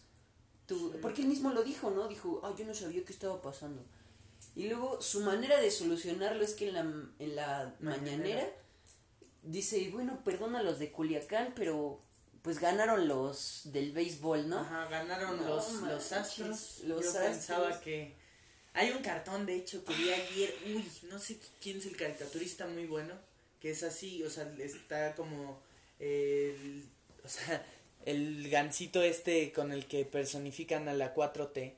B: Tu... Porque él mismo lo dijo, ¿no? Dijo, ah, yo no sabía qué estaba pasando. Y luego su manera de solucionarlo es que en la, en la
A: Mañanera.
B: mañanera dice, bueno, perdón a los de Culiacán, pero pues ganaron los del béisbol, ¿no?
A: Ajá, ganaron
B: No
A: los, los astros.
B: los
A: Yo pensaba que. Hay un cartón, de hecho, que vi ayer. Uy, no sé quién es el caricaturista muy bueno. Que es así, o sea, está como. El, o sea, el gancito este con el que personifican a la 4T.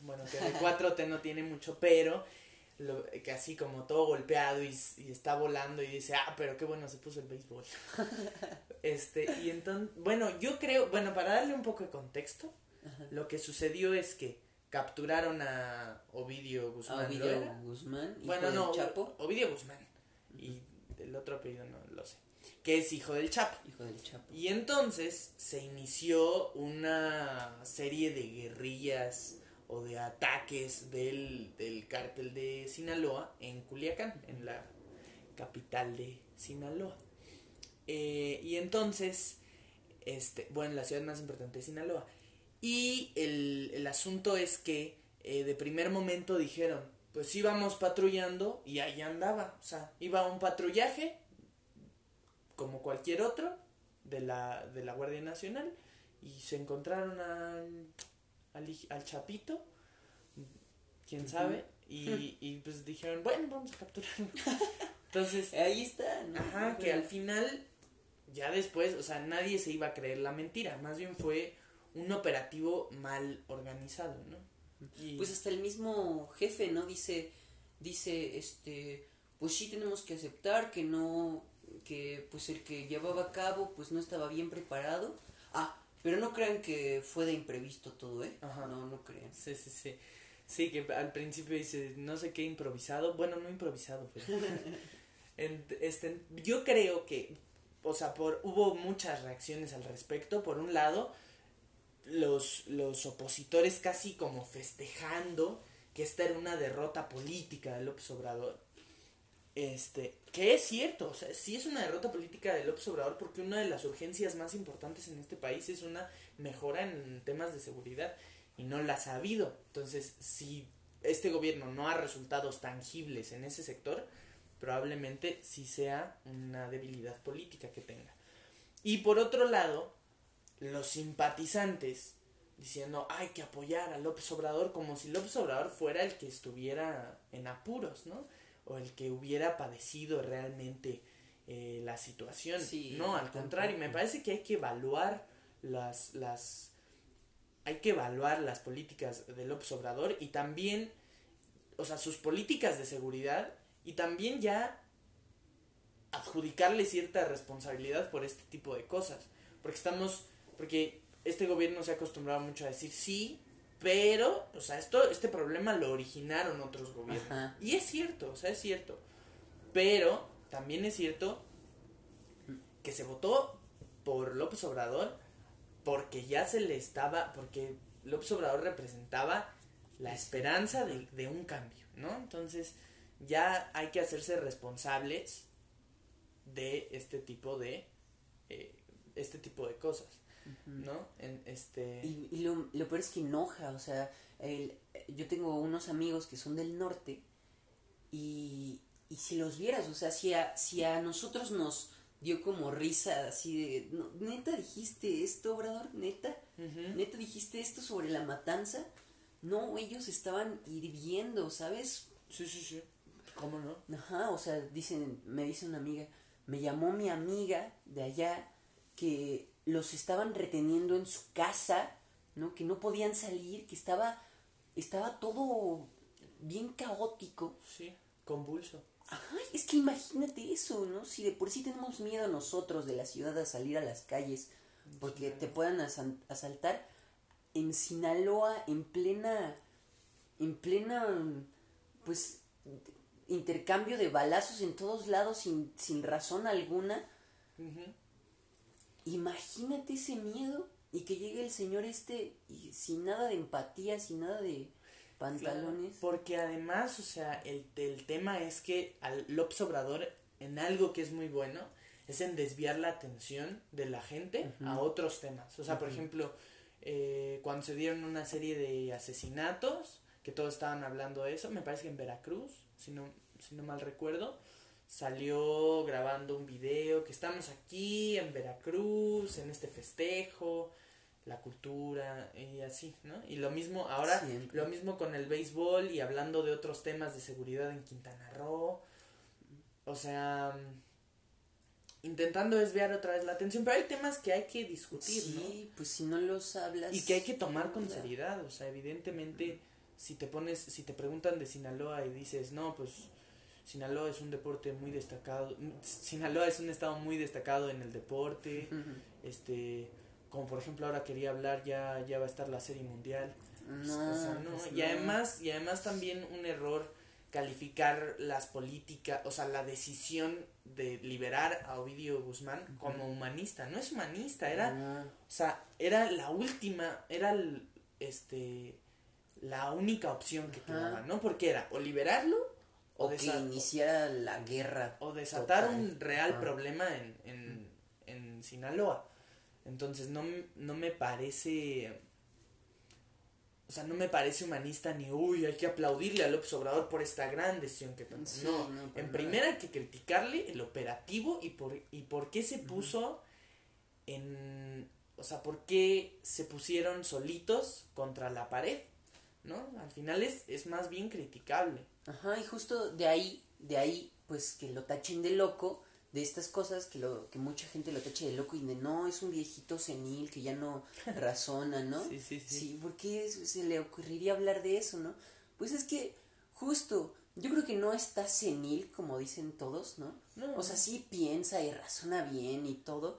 A: Bueno, que de [LAUGHS] 4T no tiene mucho, pero. Lo, que así como todo golpeado y, está volando y dice, ah, pero qué bueno se puso el béisbol. [LAUGHS] este, y entonces, bueno, yo creo, bueno, para darle un poco de contexto,
B: Ajá.
A: lo que sucedió es que capturaron a Ovidio Guzmán. ¿lo
B: Ovidio? Guzmán,
A: Bueno, no,
B: Chapo,
A: Ovidio Guzmán. Y el otro apellido no lo sé. Que es hijo del Chapo.
B: hijo del Chapo.
A: Y entonces se inició una serie de guerrillas o de ataques del, del cártel de Sinaloa en Culiacán, en la capital de Sinaloa. Eh, y entonces, este, bueno, la ciudad más importante de Sinaloa. Y el, el asunto es que eh, de primer momento dijeron, pues íbamos patrullando y ahí andaba. O sea, iba un patrullaje como cualquier otro de la, de la Guardia Nacional y se encontraron al, al, Chapito, quién sabe, y, y pues dijeron, bueno, vamos a capturarlo. [LAUGHS] Entonces, [LAUGHS]
B: Ahí está, ¿no?
A: Ajá, que al final, ya después, o sea, nadie se iba a creer la mentira, más bien fue un operativo mal organizado, ¿no? Y-
B: Pues hasta el mismo jefe, ¿no? Dice, dice, este, pues sí tenemos que aceptar que no, que pues el que llevaba a cabo pues no estaba bien preparado. Ah, pero no crean que fue de imprevisto todo, ¿eh?
A: Ajá.
B: No, no crean.
A: Sí, sí, sí. Sí, que al principio dice, no sé qué improvisado. Bueno, no improvisado, pero. [LAUGHS] En- este, yo creo que, o sea, por, hubo muchas reacciones al respecto. Por un lado, los, los opositores casi como festejando que esta era una derrota política de López Obrador. Este, que es cierto, o sea, sí es una derrota política de López Obrador porque una de las urgencias más importantes en este país es una mejora en temas de seguridad y no las ha habido. Entonces, si este gobierno no ha resultados tangibles en ese sector, probablemente sí sea una debilidad política que tenga. Y por otro lado, los simpatizantes diciendo hay que apoyar a López Obrador como si López Obrador fuera el que estuviera en apuros, ¿no? O el que hubiera padecido realmente eh, la situación.
B: Sí,
A: no, al contrario, me parece que hay que evaluar las, las hay que evaluar las políticas de López Obrador y también, o sea, sus políticas de seguridad y también ya adjudicarle cierta responsabilidad por este tipo de cosas. Porque estamos, porque este gobierno se ha acostumbrado mucho a decir sí, pero, o sea, esto, este problema lo originaron otros gobiernos.
B: Ajá.
A: Y es cierto, o sea, es cierto. Pero también es cierto que se votó por López Obrador porque ya se le estaba, porque López Obrador representaba la esperanza de, de un cambio, ¿no? Entonces ya hay que hacerse responsables de este tipo de eh, este tipo de cosas, ¿no? En este
B: Y, y lo, lo peor es que enoja, o sea, el- yo tengo unos amigos que son del norte y, y si los vieras, o sea, si a, si a nosotros nos dio como risa así de, "No, neta dijiste esto, Obrador, neta, neta dijiste esto sobre la matanza, no, ellos estaban hirviendo, ¿sabes?
A: Sí, sí, sí. ¿Cómo no?
B: Ajá, o sea, dicen, me dice una amiga, me llamó mi amiga de allá que los estaban reteniendo en su casa, ¿no? Que no podían salir, que estaba, estaba todo bien caótico.
A: Sí, convulso.
B: Ay, es que imagínate eso, ¿no? Si de por sí tenemos miedo nosotros de la ciudad a salir a las calles porque te puedan asaltar, en Sinaloa, en plena, en plena, pues, intercambio de balazos en todos lados sin, sin razón alguna. Imagínate ese miedo y que llegue el señor este y sin nada de empatía, sin nada de pantalones.
A: Porque además, o sea, el, el tema es que al López Obrador, en algo que es muy bueno, es en desviar la atención de la gente a otros temas. O sea, por ejemplo, eh, cuando se dieron una serie de asesinatos, que todos estaban hablando de eso, me parece que en Veracruz, si no, si no mal recuerdo, salió grabando un video que estamos aquí en Veracruz, en este festejo, la cultura y así, ¿no? Y lo mismo ahora,
B: Siempre.
A: lo mismo con el béisbol y hablando de otros temas de seguridad en Quintana Roo. O sea, mm, intentando desviar otra vez la atención, pero hay temas que hay que discutir, ¿no?
B: Sí, pues si no los hablas.
A: Y que hay que tomar con seriedad, o sea, evidentemente si te pones, si te preguntan de Sinaloa y dices, no, pues Sinaloa es un deporte muy destacado, Sinaloa es un estado muy destacado en el deporte, este, como por ejemplo ahora quería hablar, ya, ya va a estar la serie mundial,
B: No,
A: o sea, no,
B: pues
A: y además, y además también un error calificar las políticas, o sea, la decisión de liberar a Ovidio Guzmán como humanista, no es humanista, era o sea, era la última, era el- este la única opción que
B: Ajá.
A: quedaba, ¿no? Porque era o liberarlo o,
B: que iniciara la guerra.
A: o desatar
B: total.
A: un real problema en, en, en Sinaloa. Entonces no, no me parece o sea, no me parece humanista ni, uy, hay que aplaudirle a López Obrador por esta gran decisión que tomó.
B: Sí,
A: no,
B: no,
A: en primera hay que criticarle el operativo y por, y por qué se puso en... O sea, por qué se pusieron solitos contra la pared, ¿no? Al final es, es más bien criticable.
B: Ajá, y justo de ahí, de ahí, pues que lo tachen de loco, de estas cosas que lo, que mucha gente lo tache de loco y de no, es un viejito senil que ya no [LAUGHS] razona, ¿no?
A: Sí, sí, sí.
B: ¿por qué se le ocurriría hablar de eso, no? Pues es que, justo, yo creo que no está senil, como dicen todos, ¿no?
A: No.
B: O sea, sí piensa y razona bien y todo,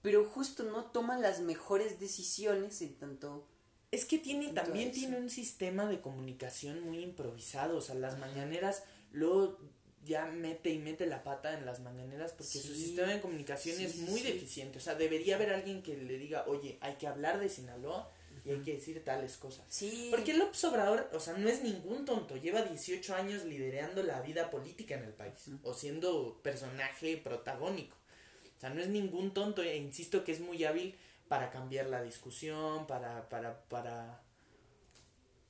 B: pero justo no toma las mejores decisiones en tanto...
A: Es que tiene, también tiene un sistema de comunicación muy improvisado. O sea, las mañaneras, luego ya mete y mete la pata en las mañaneras porque su sistema de comunicación
B: sí,
A: es muy
B: sí.
A: deficiente. O sea, debería haber alguien que le diga, oye, hay que hablar de Sinaloa y hay que decir tales cosas.
B: Sí,
A: Porque López Obrador, o sea, no es ningún tonto, lleva 18 años liderando la vida política en el país, o siendo personaje protagónico. O sea, no es ningún tonto, e insisto que es muy hábil para cambiar la discusión, para, para, para,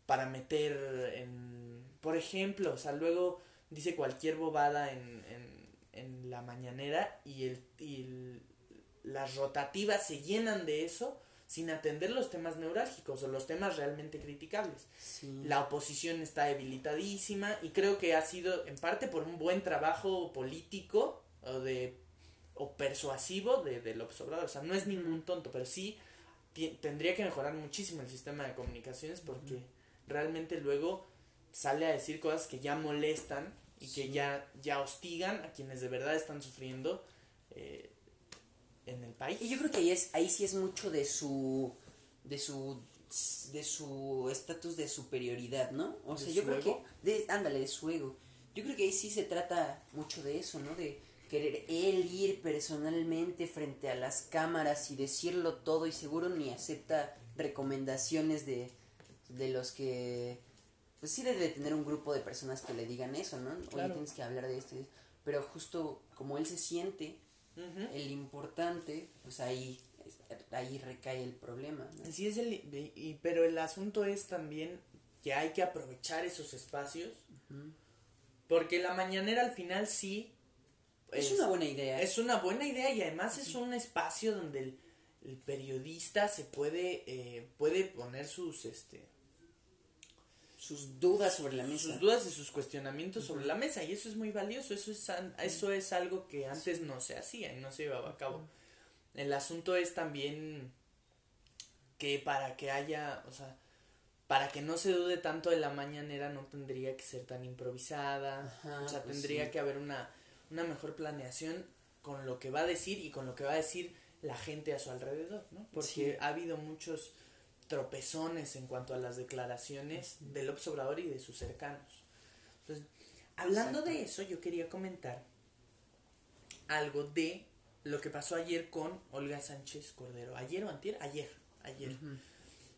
A: para meter en, por ejemplo, o sea, luego dice cualquier bobada en, en, en la mañanera y, el, y el- las rotativas se llenan de eso sin atender los temas neurálgicos o los temas realmente criticables.
B: sí.
A: La oposición está debilitadísima y creo que ha sido en parte por un buen trabajo político o de o persuasivo de, de López Obrador. O sea, no es ningún tonto, pero sí tendría que mejorar muchísimo el sistema de comunicaciones porque realmente luego sale a decir cosas que ya molestan y que ya, ya hostigan a quienes de verdad están sufriendo eh, en el país.
B: Y yo creo que ahí es, ahí sí es mucho de su, de su, de su estatus de superioridad, ¿no? O
A: ¿De
B: sea, yo creo
A: ego?
B: que, de, ándale, de su ego. Yo creo que ahí sí se trata mucho de eso, ¿no? De querer él ir personalmente frente a las cámaras y decirlo todo y seguro ni acepta recomendaciones de, de los que, pues sí debe de tener un grupo de personas que le digan eso, ¿no? Oye,
A: Claro.
B: tienes que hablar de esto. Pero justo como él se siente, el importante, pues ahí, ahí recae el problema. ¿no?
A: Así es el, y, pero el asunto es también que hay que aprovechar esos espacios porque la mañanera al final sí
B: Es una buena idea.
A: es una buena idea y además es un espacio donde el, el periodista se puede eh, puede poner sus este
B: Sus dudas sobre la mesa.
A: sus dudas y sus cuestionamientos sobre la mesa y eso es muy valioso eso es eso es algo que antes no se hacía y no se llevaba a cabo. El asunto es también que para que haya o sea para que no se dude tanto de la mañanera no tendría que ser tan improvisada,
B: Ajá,
A: o sea,
B: pues
A: tendría
B: sí.
A: que haber una, una mejor planeación con lo que va a decir y con lo que va a decir la gente a su alrededor, ¿no? Porque
B: Sí.
A: ha habido muchos tropezones en cuanto a las declaraciones del observador y de sus cercanos. Entonces, hablando
B: Exacto.
A: de eso, yo quería comentar algo de lo que pasó ayer con Olga Sánchez Cordero. ¿Ayer o antier? Ayer, ayer.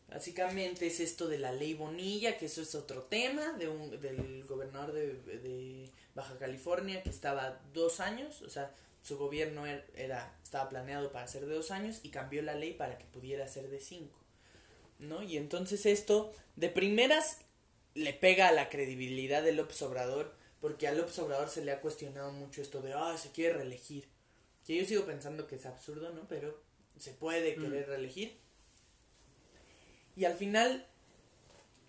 A: Básicamente es esto de la ley Bonilla, que eso es otro tema, de un, del gobernador de, de Baja California que estaba dos años, o sea, su gobierno er- era, estaba planeado para ser de dos años y cambió la ley para que pudiera ser de cinco, ¿no? Y entonces esto, de primeras, le pega a la credibilidad del López Obrador, porque al López Obrador se le ha cuestionado mucho esto de, ah, se quiere reelegir, que yo sigo pensando que es absurdo, ¿no? Pero se puede
B: Mm.
A: querer reelegir. Y al final,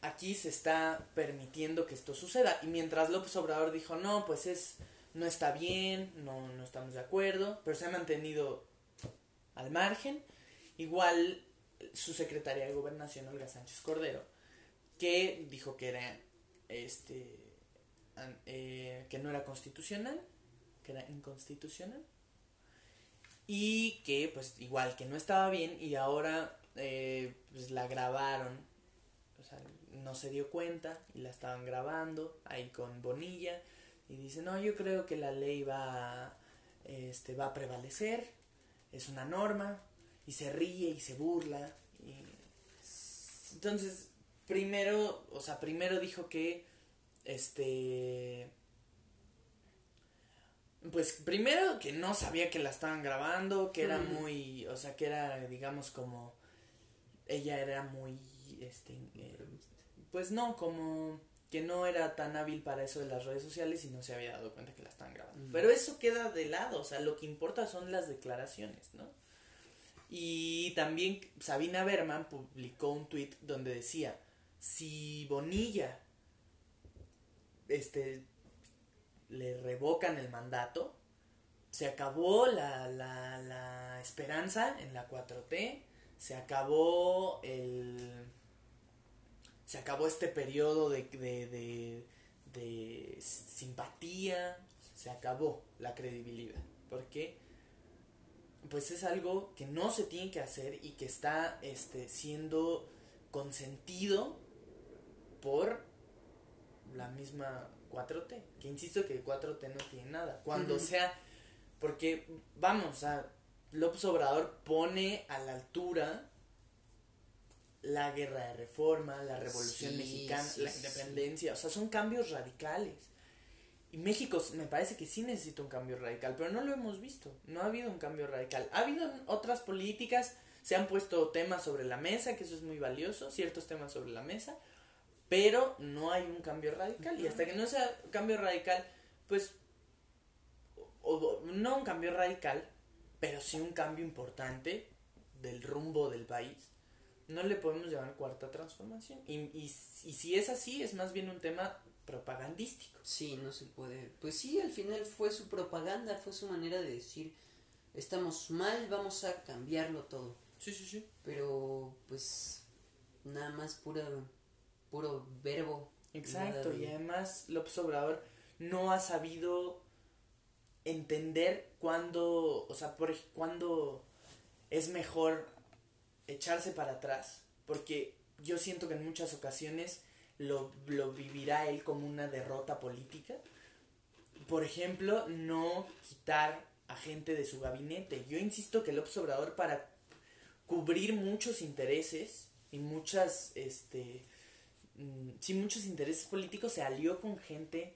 A: aquí se está permitiendo que esto suceda. Y mientras López Obrador dijo, no, pues es, no está bien, no, no estamos de acuerdo, pero se ha mantenido al margen. Igual su secretaria de gobernación, Olga Sánchez Cordero, que dijo que era, este, eh, que no era constitucional, que era inconstitucional. Y que, pues, igual que no estaba bien y ahora, eh, pues, la grabaron. O sea, no se dio cuenta y la estaban grabando ahí con Bonilla. Y dice, no, yo creo que la ley va, a- este, va a prevalecer. Es una norma. Y se ríe y se burla. Y... Entonces, primero, o sea, primero dijo que, este, pues primero que no sabía que la estaban grabando, que era muy, o sea, que era, digamos, como, ella era muy, este, eh, pues no, como que no era tan hábil para eso de las redes sociales y no se había dado cuenta que la estaban grabando.
B: Mm.
A: Pero eso queda de lado, o sea, lo que importa son las declaraciones, ¿no? Y también Sabina Berman publicó un tweet donde decía, si Bonilla, este, le revocan el mandato, se acabó la, la, la esperanza en la 4T, se acabó el... Se acabó este periodo de, de, de, de simpatía, se acabó la credibilidad. Porque pues es algo que no se tiene que hacer y que está este, siendo consentido por la misma 4T. Que insisto que 4T no tiene nada. Cuando sea, porque vamos, a López Obrador pone a la altura la guerra de reforma, la revolución
B: Sí,
A: mexicana,
B: sí,
A: la
B: sí.
A: independencia, o sea, son cambios radicales. Y México me parece que sí necesita un cambio radical, pero no lo hemos visto. No ha habido un cambio radical. Ha habido otras políticas, se han puesto temas sobre la mesa, que eso es muy valioso, ciertos temas sobre la mesa, pero no hay un cambio radical. Y hasta que no sea cambio radical, pues, o- o- no un cambio radical, pero sí un cambio importante del rumbo del país. No le podemos llamar cuarta transformación. Y, y, y si es así, es más bien un tema propagandístico.
B: Sí, no se puede. Pues sí, al final fue su propaganda, fue su manera de decir, estamos mal, vamos a cambiarlo todo.
A: Sí, sí, sí.
B: Pero pues nada más pura, puro verbo.
A: Exacto,
B: de-
A: y además López Obrador no ha sabido entender cuándo, o sea, por cuándo es mejor echarse para atrás, porque yo siento que en muchas ocasiones lo, lo vivirá él como una derrota política. Por ejemplo, no quitar a gente de su gabinete. Yo insisto que López Obrador para cubrir muchos intereses y muchas, este, mm, sí, muchos intereses políticos se alió con gente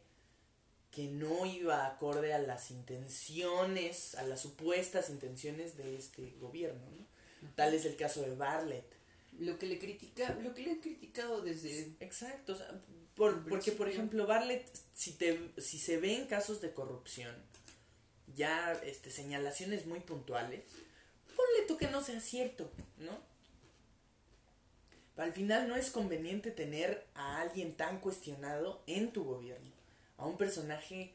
A: que no iba acorde a las intenciones, a las supuestas intenciones de este gobierno, ¿no? Tal es el caso de Bartlett.
B: Lo que le critica, lo que le han criticado desde
A: Exacto, o sea, por- porque por ejemplo Bartlett, si, te, si se ven casos de corrupción, ya este, señalaciones muy puntuales, ponle tú que no sea cierto, ¿no? Pero al final no es conveniente tener a alguien tan cuestionado en tu gobierno, a un personaje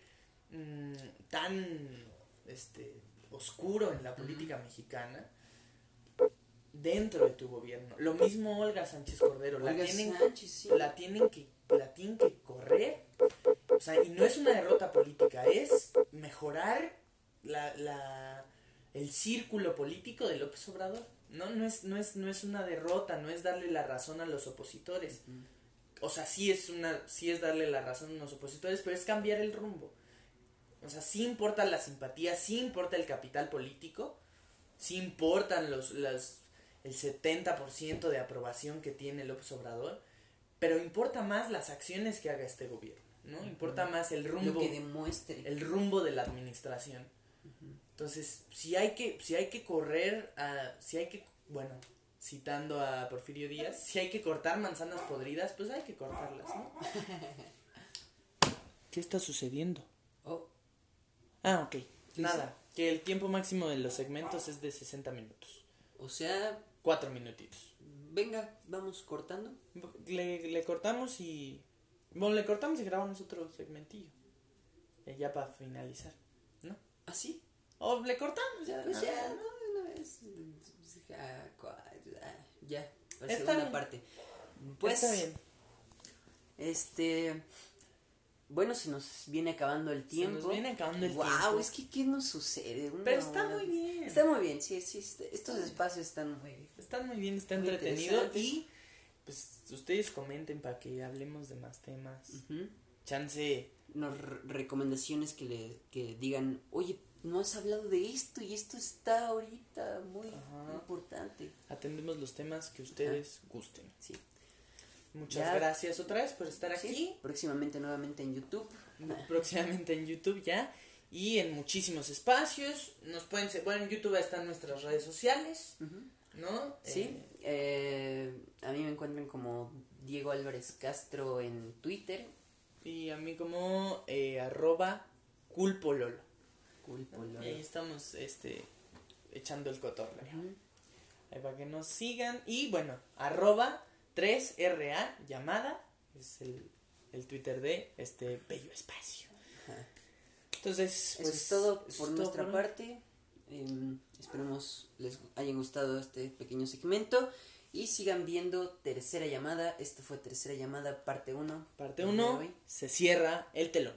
A: mm, tan este, oscuro en la política mexicana, dentro de tu gobierno. Lo mismo Olga Sánchez Cordero, la tienen,
B: Sánchez, sí.
A: la tienen que, la tienen que correr. O sea, y no es una derrota política, es mejorar la, la, el círculo político de López Obrador. No, no es, no es, no es una derrota, no es darle la razón a los opositores. O sea, sí es una, sí es darle la razón a los opositores, pero es cambiar el rumbo. O sea, sí importa la simpatía, sí importa el capital político, sí importan los, las, el 70% de aprobación que tiene López Obrador, pero importa más las acciones que haga este gobierno, ¿no? Importa más el
B: Lo
A: rumbo,
B: que demuestre.
A: el rumbo de la administración. Entonces, si hay que, si hay que correr, a, si hay que, bueno, citando a Porfirio Díaz, si hay que cortar manzanas podridas, pues hay que cortarlas, ¿no? [LAUGHS] ¿Qué está sucediendo?
B: Oh,
A: Ah, ok. Nada, que el tiempo máximo de los segmentos es de 60 minutos.
B: o sea,
A: Cuatro minutitos.
B: venga, vamos cortando.
A: Le, le cortamos y... Bueno, le cortamos y grabamos otro segmentillo. Ya para finalizar, ¿no?
B: ¿Así?
A: O le cortamos ya.
B: Pues
A: una
B: ya, no, de una vez. Ya, la
A: Está
B: segunda
A: bien.
B: parte. Pues,
A: Está bien.
B: este. Bueno, se nos viene acabando el
A: Se
B: tiempo.
A: nos viene acabando el
B: wow,
A: tiempo.
B: es que ¿qué nos sucede? Una
A: Pero está
B: hora.
A: muy bien.
B: Está muy bien, sí, sí. este- Estos espacios están muy bien.
A: Están muy bien, está
B: Muy
A: entretenido y pues ustedes comenten para que hablemos de más temas. Chance,
B: Nos re- recomendaciones que le que digan, oye, no has hablado de esto y esto está ahorita muy
A: Ajá.
B: importante.
A: atendemos los temas que ustedes gusten.
B: Sí.
A: Muchas
B: Ya.
A: gracias otra vez por estar
B: Sí,
A: aquí.
B: Próximamente nuevamente en YouTube.
A: próximamente en YouTube ya y en muchísimos espacios. Nos pueden bueno, en YouTube están nuestras redes sociales. ¿no?
B: Sí,
A: Eh,
B: eh, a mí me encuentran como Diego Álvarez Castro en Twitter.
A: y a mí como eh, arroba culpololo. Y ahí estamos este echando el cotorreo. Ahí para que nos sigan. Y bueno, arroba 3RA llamada. Es el, el Twitter de este bello espacio.
B: Ajá.
A: Entonces,
B: Eso
A: pues,
B: es todo por
A: es
B: nuestra parte. Em, esperemos les hayan gustado este pequeño segmento. Y sigan viendo Tercera Llamada. Esto fue Tercera Llamada, parte 1.
A: Parte 1. Se cierra el telón.